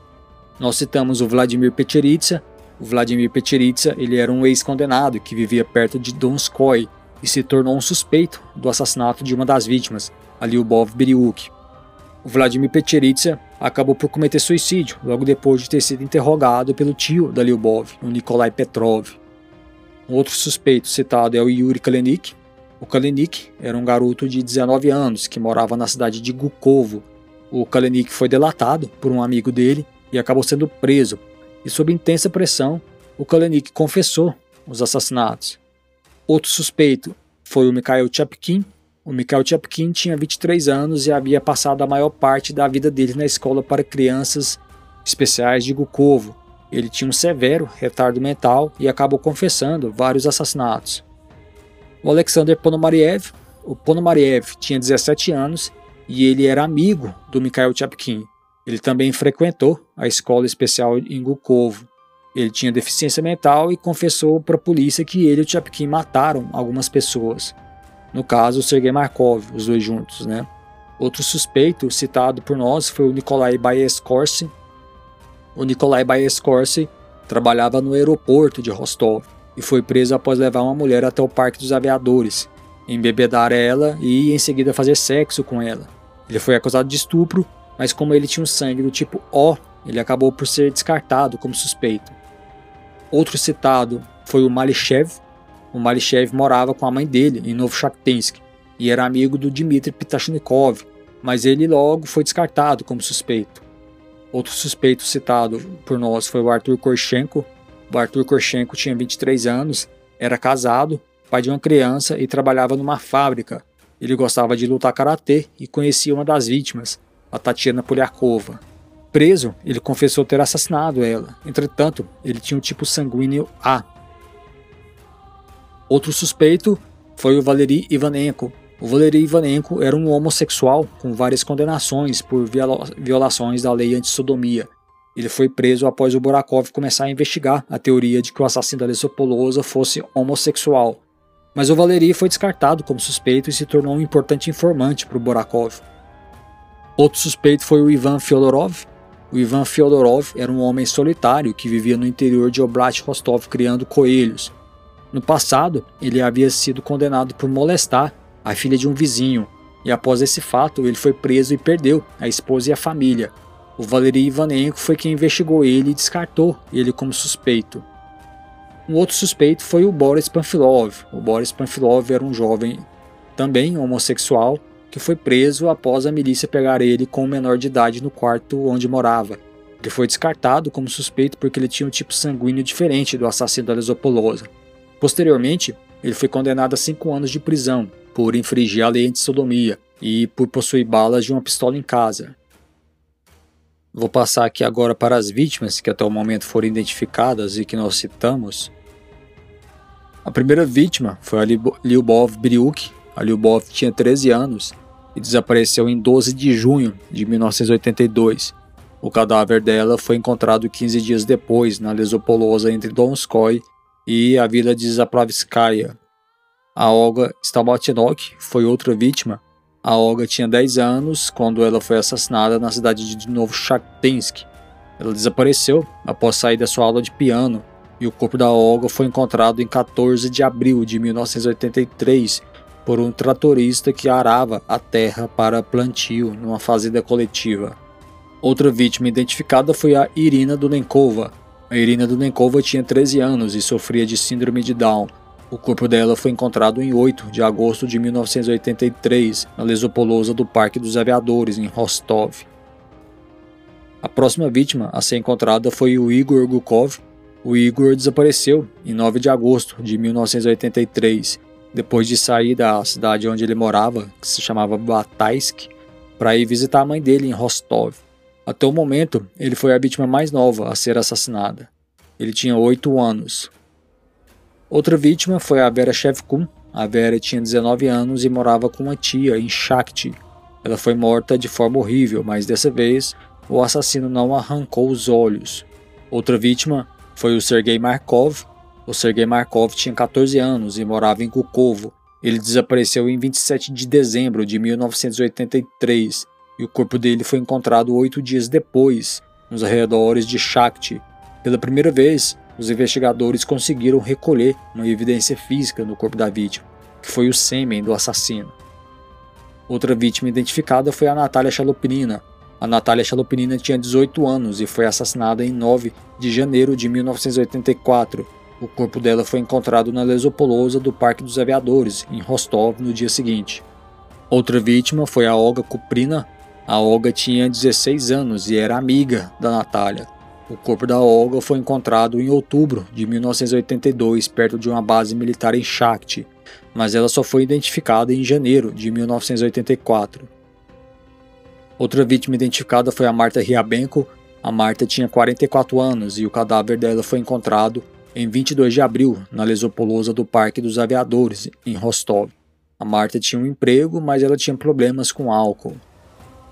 Nós citamos o Vladimir Pecheritsa. O Vladimir Pecheritsa ele era um ex-condenado que vivia perto de Donskoy e se tornou um suspeito do assassinato de uma das vítimas, a Lyubov Beriuk. Vladimir Pecheritsa acabou por cometer suicídio logo depois de ter sido interrogado pelo tio da Lyubov, o Nikolai Petrov. Um outro suspeito citado é o Yuri Kalenik. O Kalenik era um garoto de 19 anos que morava na cidade de Gukovo. O Kalenik foi delatado por um amigo dele e acabou sendo preso. E sob intensa pressão, o Kalenik confessou os assassinatos. Outro suspeito foi o Mikhail Chapkin. O Mikhail Chapkin tinha 23 anos e havia passado a maior parte da vida dele na escola para crianças especiais de Gukovo. Ele tinha um severo retardo mental e acabou confessando vários assassinatos. O Alexander Ponomariev, o Ponomariev tinha 17 anos e ele era amigo do Mikhail Chapkin. Ele também frequentou a escola especial em Gukovo. Ele tinha deficiência mental e confessou para a polícia que ele e o Chapkin mataram algumas pessoas. No caso, Sergei Markov, os dois juntos, né? Outro suspeito citado por nós foi o Nikolai Baeskorsi. O Nikolai Baeskorsi trabalhava no aeroporto de Rostov e foi preso após levar uma mulher até o Parque dos Aviadores, embebedar ela e em seguida fazer sexo com ela. Ele foi acusado de estupro, mas como ele tinha um sangue do tipo O, ele acabou por ser descartado como suspeito. Outro citado foi o Malishev. O Malishev morava com a mãe dele em Novochaktynsk e era amigo do Dmitry Pitashnikov, mas ele logo foi descartado como suspeito. Outro suspeito citado por nós foi o Arthur Korchenko. O Arthur Korchenko tinha 23 anos, era casado, pai de uma criança e trabalhava numa fábrica. Ele gostava de lutar karatê e conhecia uma das vítimas, a Tatiana Polyakova. Preso, ele confessou ter assassinado ela. Entretanto, ele tinha o tipo sanguíneo A. Outro suspeito foi o Valery Ivanenko. O Valery Ivanenko era um homossexual com várias condenações por violações da lei antissodomia. Ele foi preso após o Borakov começar a investigar a teoria de que o assassino da Lesopolosa fosse homossexual. Mas o Valery foi descartado como suspeito e se tornou um importante informante para o Borakov. Outro suspeito foi o Ivan Fyodorov, o Ivan Fyodorov era um homem solitário que vivia no interior de Obrat Rostov criando coelhos. No passado, ele havia sido condenado por molestar a filha de um vizinho, e após esse fato, ele foi preso e perdeu a esposa e a família. O Valery Ivanenko foi quem investigou ele e descartou ele como suspeito. Um outro suspeito foi o Boris Panfilov. O Boris Panfilov era um jovem também homossexual que foi preso após a milícia pegar ele com um menor de idade no quarto onde morava. Ele foi descartado como suspeito porque ele tinha um tipo sanguíneo diferente do assassino da Lesopolosa. Posteriormente, ele foi condenado a cinco anos de prisão por infringir a lei anti-sodomia e por possuir balas de uma pistola em casa. Vou passar aqui agora para as vítimas que até o momento foram identificadas e que nós citamos. A primeira vítima foi a Lyubov Briuk. A Lyubov tinha 13 anos e desapareceu em 12 de junho de 1982. O cadáver dela foi encontrado 15 dias depois na Lesopolosa entre Donskoy e a vila de Zapravskaya. A Olga Stabatinok foi outra vítima. A Olga tinha 10 anos quando ela foi assassinada na cidade de Novochaktynsk. Ela desapareceu após sair da sua aula de piano e o corpo da Olga foi encontrado em 14 de abril de 1983 por um tratorista que arava a terra para plantio numa fazenda coletiva. Outra vítima identificada foi a Irina Dunenkova. A Irina Dunenkova tinha 13 anos e sofria de síndrome de Down. O corpo dela foi encontrado em 8 de agosto de 1983 na lesopolosa do Parque dos Aviadores, em Rostov. A próxima vítima a ser encontrada foi o Igor Gukov. O Igor desapareceu em 9 de agosto de 1983 depois de sair da cidade onde ele morava, que se chamava Bataisk, para ir visitar a mãe dele em Rostov. Até o momento, ele foi a vítima mais nova a ser assassinada. Ele tinha 8 anos. Outra vítima foi a Vera Shevkun. A Vera tinha 19 anos e morava com uma tia em Shakti. Ela foi morta de forma horrível, mas dessa vez o assassino não arrancou os olhos. Outra vítima foi o Sergei Markov. O Sergei Markov tinha 14 anos e morava em Kukovo. Ele desapareceu em 27 de dezembro de 1983 e o corpo dele foi encontrado oito dias depois, nos arredores de Shakti. Pela primeira vez, os investigadores conseguiram recolher uma evidência física no corpo da vítima, que foi o sêmen do assassino. Outra vítima identificada foi a Natália Chalopinina. A Natália Chalopinina tinha 18 anos e foi assassinada em 9 de janeiro de 1984. O corpo dela foi encontrado na lesopolosa do Parque dos Aviadores, em Rostov, no dia seguinte. Outra vítima foi a Olga Kuprina. A Olga tinha 16 anos e era amiga da Natália. O corpo da Olga foi encontrado em outubro de 1982, perto de uma base militar em Shakti, mas ela só foi identificada em janeiro de 1984. Outra vítima identificada foi a Marta Riabenko. A Marta tinha 44 anos e o cadáver dela foi encontrado em 22 de abril na lesopolosa do Parque dos Aviadores, em Rostov. A Marta tinha um emprego, mas ela tinha problemas com álcool.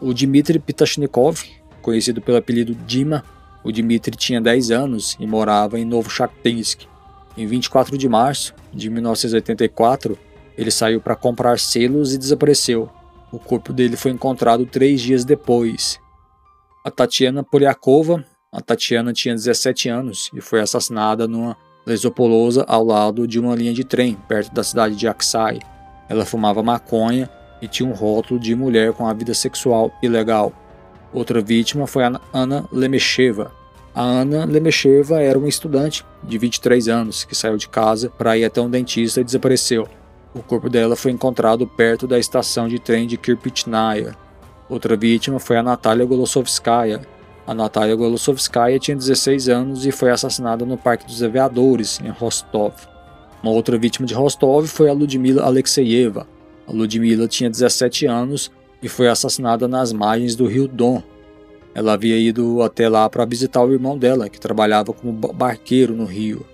O Dmitry Pitashnikov, conhecido pelo apelido Dima, o Dmitry tinha 10 anos e morava em Novo Shakhtinsk. Em 24 de março de 1984, ele saiu para comprar selos e desapareceu. O corpo dele foi encontrado três dias depois. A Tatiana Polyakova, a Tatiana tinha 17 anos e foi assassinada numa lesopolosa ao lado de uma linha de trem, perto da cidade de Aksai. Ela fumava maconha e tinha um rótulo de mulher com a vida sexual ilegal. Outra vítima foi a Ana Lemesheva. A Ana Lemesheva era uma estudante de 23 anos que saiu de casa para ir até um dentista e desapareceu. O corpo dela foi encontrado perto da estação de trem de Kirpitnaya. Outra vítima foi a Natalia Golosovskaya. A Natalia Golosovskaya tinha 16 anos e foi assassinada no Parque dos Aviadores, em Rostov. Uma outra vítima de Rostov foi a Ludmila Alexeyeva. Ludmila tinha 17 anos e foi assassinada nas margens do rio Don. Ela havia ido até lá para visitar o irmão dela, que trabalhava como barqueiro no rio.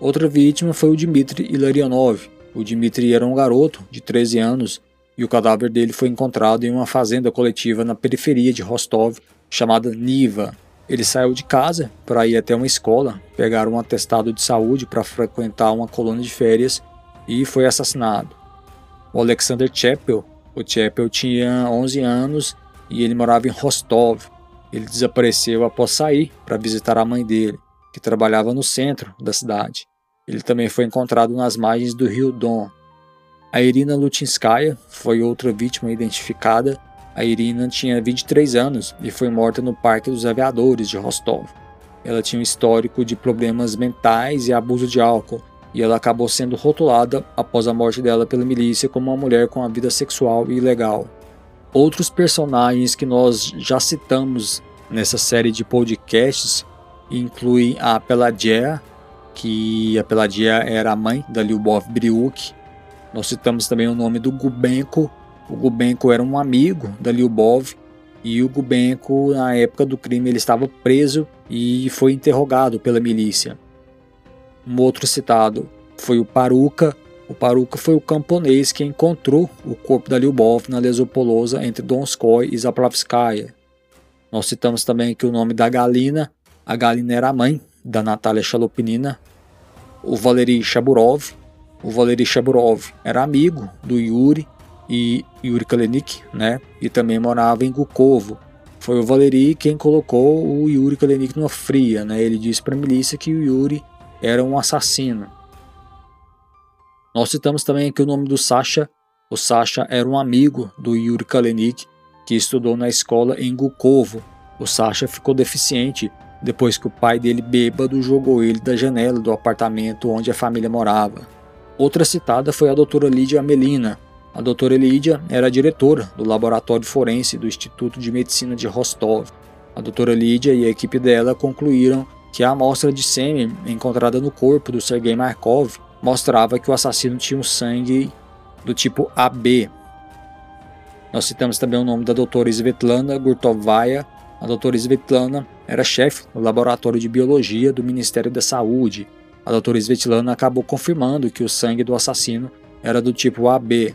Outra vítima foi o Dmitry Ilarianov. O Dmitry era um garoto de 13 anos e o cadáver dele foi encontrado em uma fazenda coletiva na periferia de Rostov, chamada Niva. Ele saiu de casa para ir até uma escola, pegar um atestado de saúde para frequentar uma colônia de férias e foi assassinado. O Alexander Chapel o Chappell tinha 11 anos e ele morava em Rostov. Ele desapareceu após sair para visitar a mãe dele, que trabalhava no centro da cidade. Ele também foi encontrado nas margens do rio Don. A Irina Lutinskaya foi outra vítima identificada. A Irina tinha 23 anos e foi morta no Parque dos Aviadores de Rostov. Ela tinha um histórico de problemas mentais e abuso de álcool e ela acabou sendo rotulada após a morte dela pela milícia como uma mulher com a vida sexual ilegal. Outros personagens que nós já citamos nessa série de podcasts incluem a Pelagia, que a Pelagia era a mãe da Lyubov Briuk. Nós citamos também o nome do Gubenko. O Gubenko era um amigo da Lyubov e o Gubenko, na época do crime, ele estava preso e foi interrogado pela milícia. Um outro citado foi o Paruca. O Paruca foi o camponês que encontrou o corpo da Lyubov na Lesopolosa entre Donskoy e Zaplavskaya. Nós citamos também aqui o nome da Galina. A Galina era a mãe da Natália Chalopinina. O Valery Shaburov. O Valery Shaburov era amigo do Yuri e Yuri Kalenik, né? E também morava em Gukovo. Foi o Valery quem colocou o Yuri Kalenik numa fria, né? Ele disse para a milícia que o Yuri era um assassino. Nós citamos também aqui o nome do Sasha. O Sasha era um amigo do Yuri Kalenik, que estudou na escola em Gukovo. O Sasha ficou deficiente depois que o pai dele, bêbado, jogou ele da janela do apartamento onde a família morava. Outra citada foi a doutora Lídia Melina. A doutora Lídia era diretora do laboratório forense do Instituto de Medicina de Rostov. A doutora Lídia e a equipe dela concluíram que a amostra de sêmen encontrada no corpo do Sergei Markov mostrava que o assassino tinha um sangue do tipo AB. Nós citamos também o nome da doutora Svetlana Gurtovaya. A doutora Svetlana era chefe do laboratório de biologia do Ministério da Saúde. A doutora Svetlana acabou confirmando que o sangue do assassino era do tipo AB.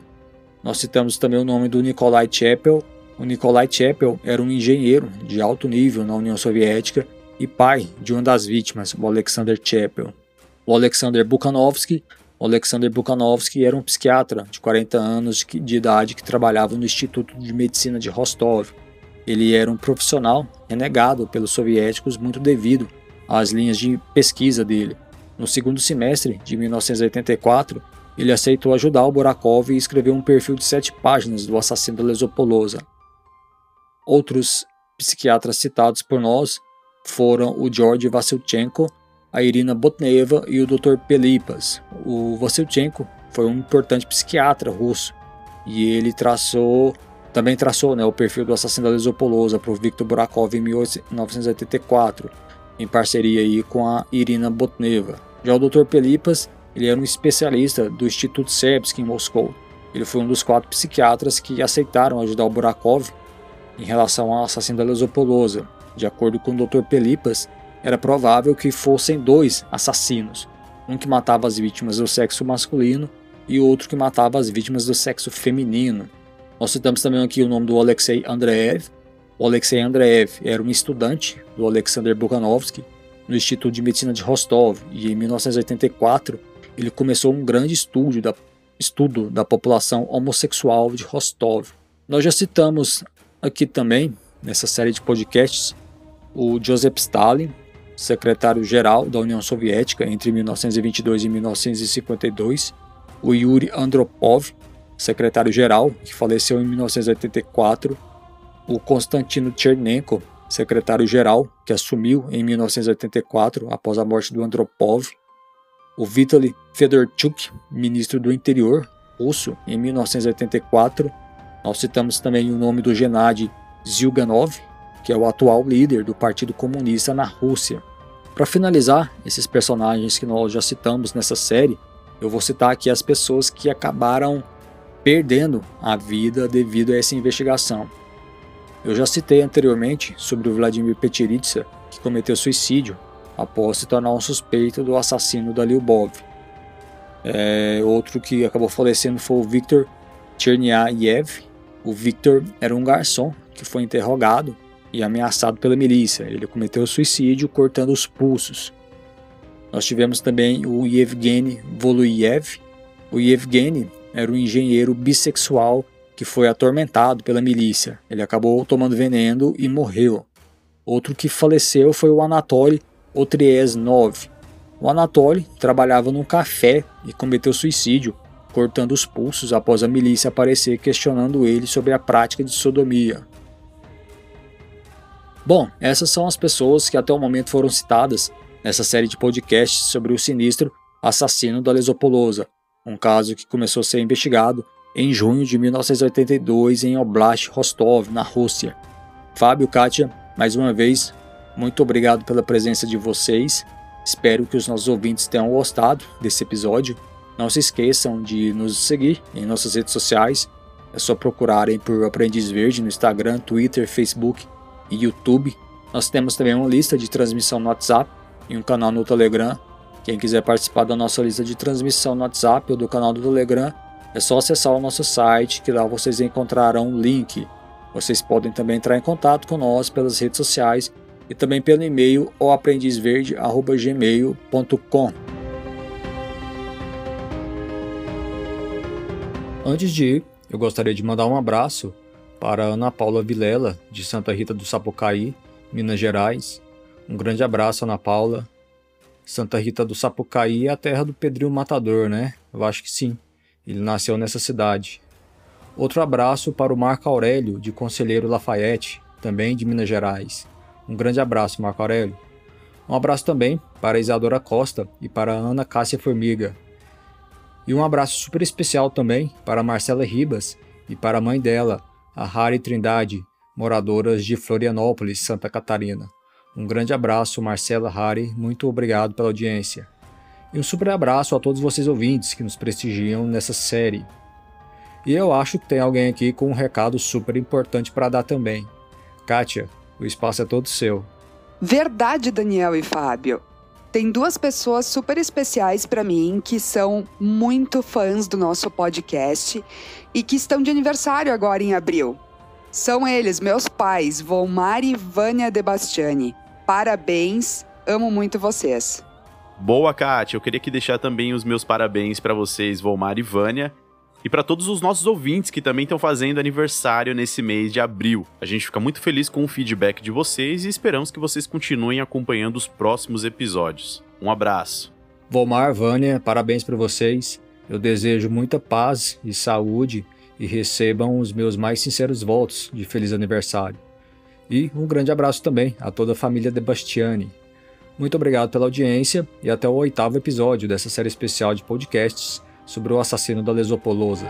Nós citamos também o nome do Nikolai Chapel. O Nikolai Chapel era um engenheiro de alto nível na União Soviética e pai de uma das vítimas, o Alexander Chapel. O Alexander Bukhanovsky o Alexander Bukhanovsky era um psiquiatra de 40 anos de idade que trabalhava no Instituto de Medicina de Rostov. Ele era um profissional renegado pelos soviéticos muito devido às linhas de pesquisa dele. No segundo semestre de 1984, ele aceitou ajudar o Borakov e escreveu um perfil de sete páginas do assassino Lesopolosa. Outros psiquiatras citados por nós foram o George Vassilchenko a Irina Botneva e o Dr. Pelipas. O Vassilchenko foi um importante psiquiatra russo e ele traçou também traçou né, o perfil do assassino da Lesopolosa para o Viktor Burakov em 1984, em parceria aí com a Irina Botneva. Já o Dr. Pelipas ele era um especialista do Instituto Serbsky em Moscou. Ele foi um dos quatro psiquiatras que aceitaram ajudar o Burakov em relação ao assassino da Lesopolosa. De acordo com o Dr. Pelipas, era provável que fossem dois assassinos, um que matava as vítimas do sexo masculino e outro que matava as vítimas do sexo feminino. Nós citamos também aqui o nome do Alexei Andreev. O Alexei Andreev era um estudante do Alexander Bukhanovsky no Instituto de Medicina de Rostov e em 1984 ele começou um grande estudo da, estudo da população homossexual de Rostov. Nós já citamos aqui também, nessa série de podcasts, o Joseph Stalin, secretário-geral da União Soviética entre 1922 e 1952, o Yuri Andropov, secretário-geral, que faleceu em 1984, o Konstantino Chernenko, secretário-geral, que assumiu em 1984 após a morte do Andropov, o Vitaly Fedorchuk, ministro do Interior russo, em 1984. Nós citamos também o nome do Gennady Zyuganov, que é o atual líder do Partido Comunista na Rússia. Para finalizar esses personagens que nós já citamos nessa série, eu vou citar aqui as pessoas que acabaram perdendo a vida devido a essa investigação. Eu já citei anteriormente sobre o Vladimir Petritsa, que cometeu suicídio após se tornar um suspeito do assassino da Lyubov. É, outro que acabou falecendo foi o Viktor Chernyayev. O Viktor era um garçom que foi interrogado e ameaçado pela milícia. Ele cometeu suicídio cortando os pulsos. Nós tivemos também o Yevgeny Voluyev. O Yevgeny era um engenheiro bissexual que foi atormentado pela milícia. Ele acabou tomando veneno e morreu. Outro que faleceu foi o Anatoly Otriesnov. O Anatoly trabalhava num café e cometeu suicídio, cortando os pulsos após a milícia aparecer questionando ele sobre a prática de sodomia. Bom, essas são as pessoas que até o momento foram citadas nessa série de podcasts sobre o sinistro assassino da Lesopolosa, um caso que começou a ser investigado em junho de 1982 em Oblast Rostov, na Rússia. Fábio, Kátia, mais uma vez, muito obrigado pela presença de vocês. Espero que os nossos ouvintes tenham gostado desse episódio. Não se esqueçam de nos seguir em nossas redes sociais. É só procurarem por Aprendiz Verde no Instagram, Twitter, Facebook e YouTube. Nós temos também uma lista de transmissão no WhatsApp e um canal no Telegram. Quem quiser participar da nossa lista de transmissão no WhatsApp ou do canal do Telegram, é só acessar o nosso site que lá vocês encontrarão um link. Vocês podem também entrar em contato com nós pelas redes sociais e também pelo e-mail ou aprendizverde@gmail.com. Antes de ir, eu gostaria de mandar um abraço para Ana Paula Vilela, de Santa Rita do Sapucaí, Minas Gerais. Um grande abraço, Ana Paula. Santa Rita do Sapucaí é a terra do Pedrinho Matador, né? Eu acho que sim. Ele nasceu nessa cidade. Outro abraço para o Marco Aurélio, de Conselheiro Lafayette, também de Minas Gerais. Um grande abraço, Marco Aurélio. Um abraço também para Isadora Costa e para Ana Cássia Formiga. E um abraço super especial também para Marcela Ribas e para a mãe dela, a Hari Trindade, moradoras de Florianópolis, Santa Catarina. Um grande abraço, Marcela Hari, muito obrigado pela audiência. E um super abraço a todos vocês ouvintes que nos prestigiam nessa série. E eu acho que tem alguém aqui com um recado super importante para dar também. Kátia, o espaço é todo seu. Verdade, Daniel e Fábio. Tem duas pessoas super especiais para mim que são muito fãs do nosso podcast e que estão de aniversário agora em abril. São eles, meus pais, Volmar e Vânia Debastiani. Parabéns, amo muito vocês. Boa, Kátia. Eu queria aqui deixar também os meus parabéns para vocês, Volmar e Vânia, e para todos os nossos ouvintes que também estão fazendo aniversário nesse mês de abril. A gente fica muito feliz com o feedback de vocês e esperamos que vocês continuem acompanhando os próximos episódios. Um abraço. Volmar, Vânia, parabéns para vocês. Eu desejo muita paz e saúde e recebam os meus mais sinceros votos de feliz aniversário. E um grande abraço também a toda a família De Bastiani. Muito obrigado pela audiência e até o oitavo episódio dessa série especial de podcasts sobre o assassino da Lesopolosa.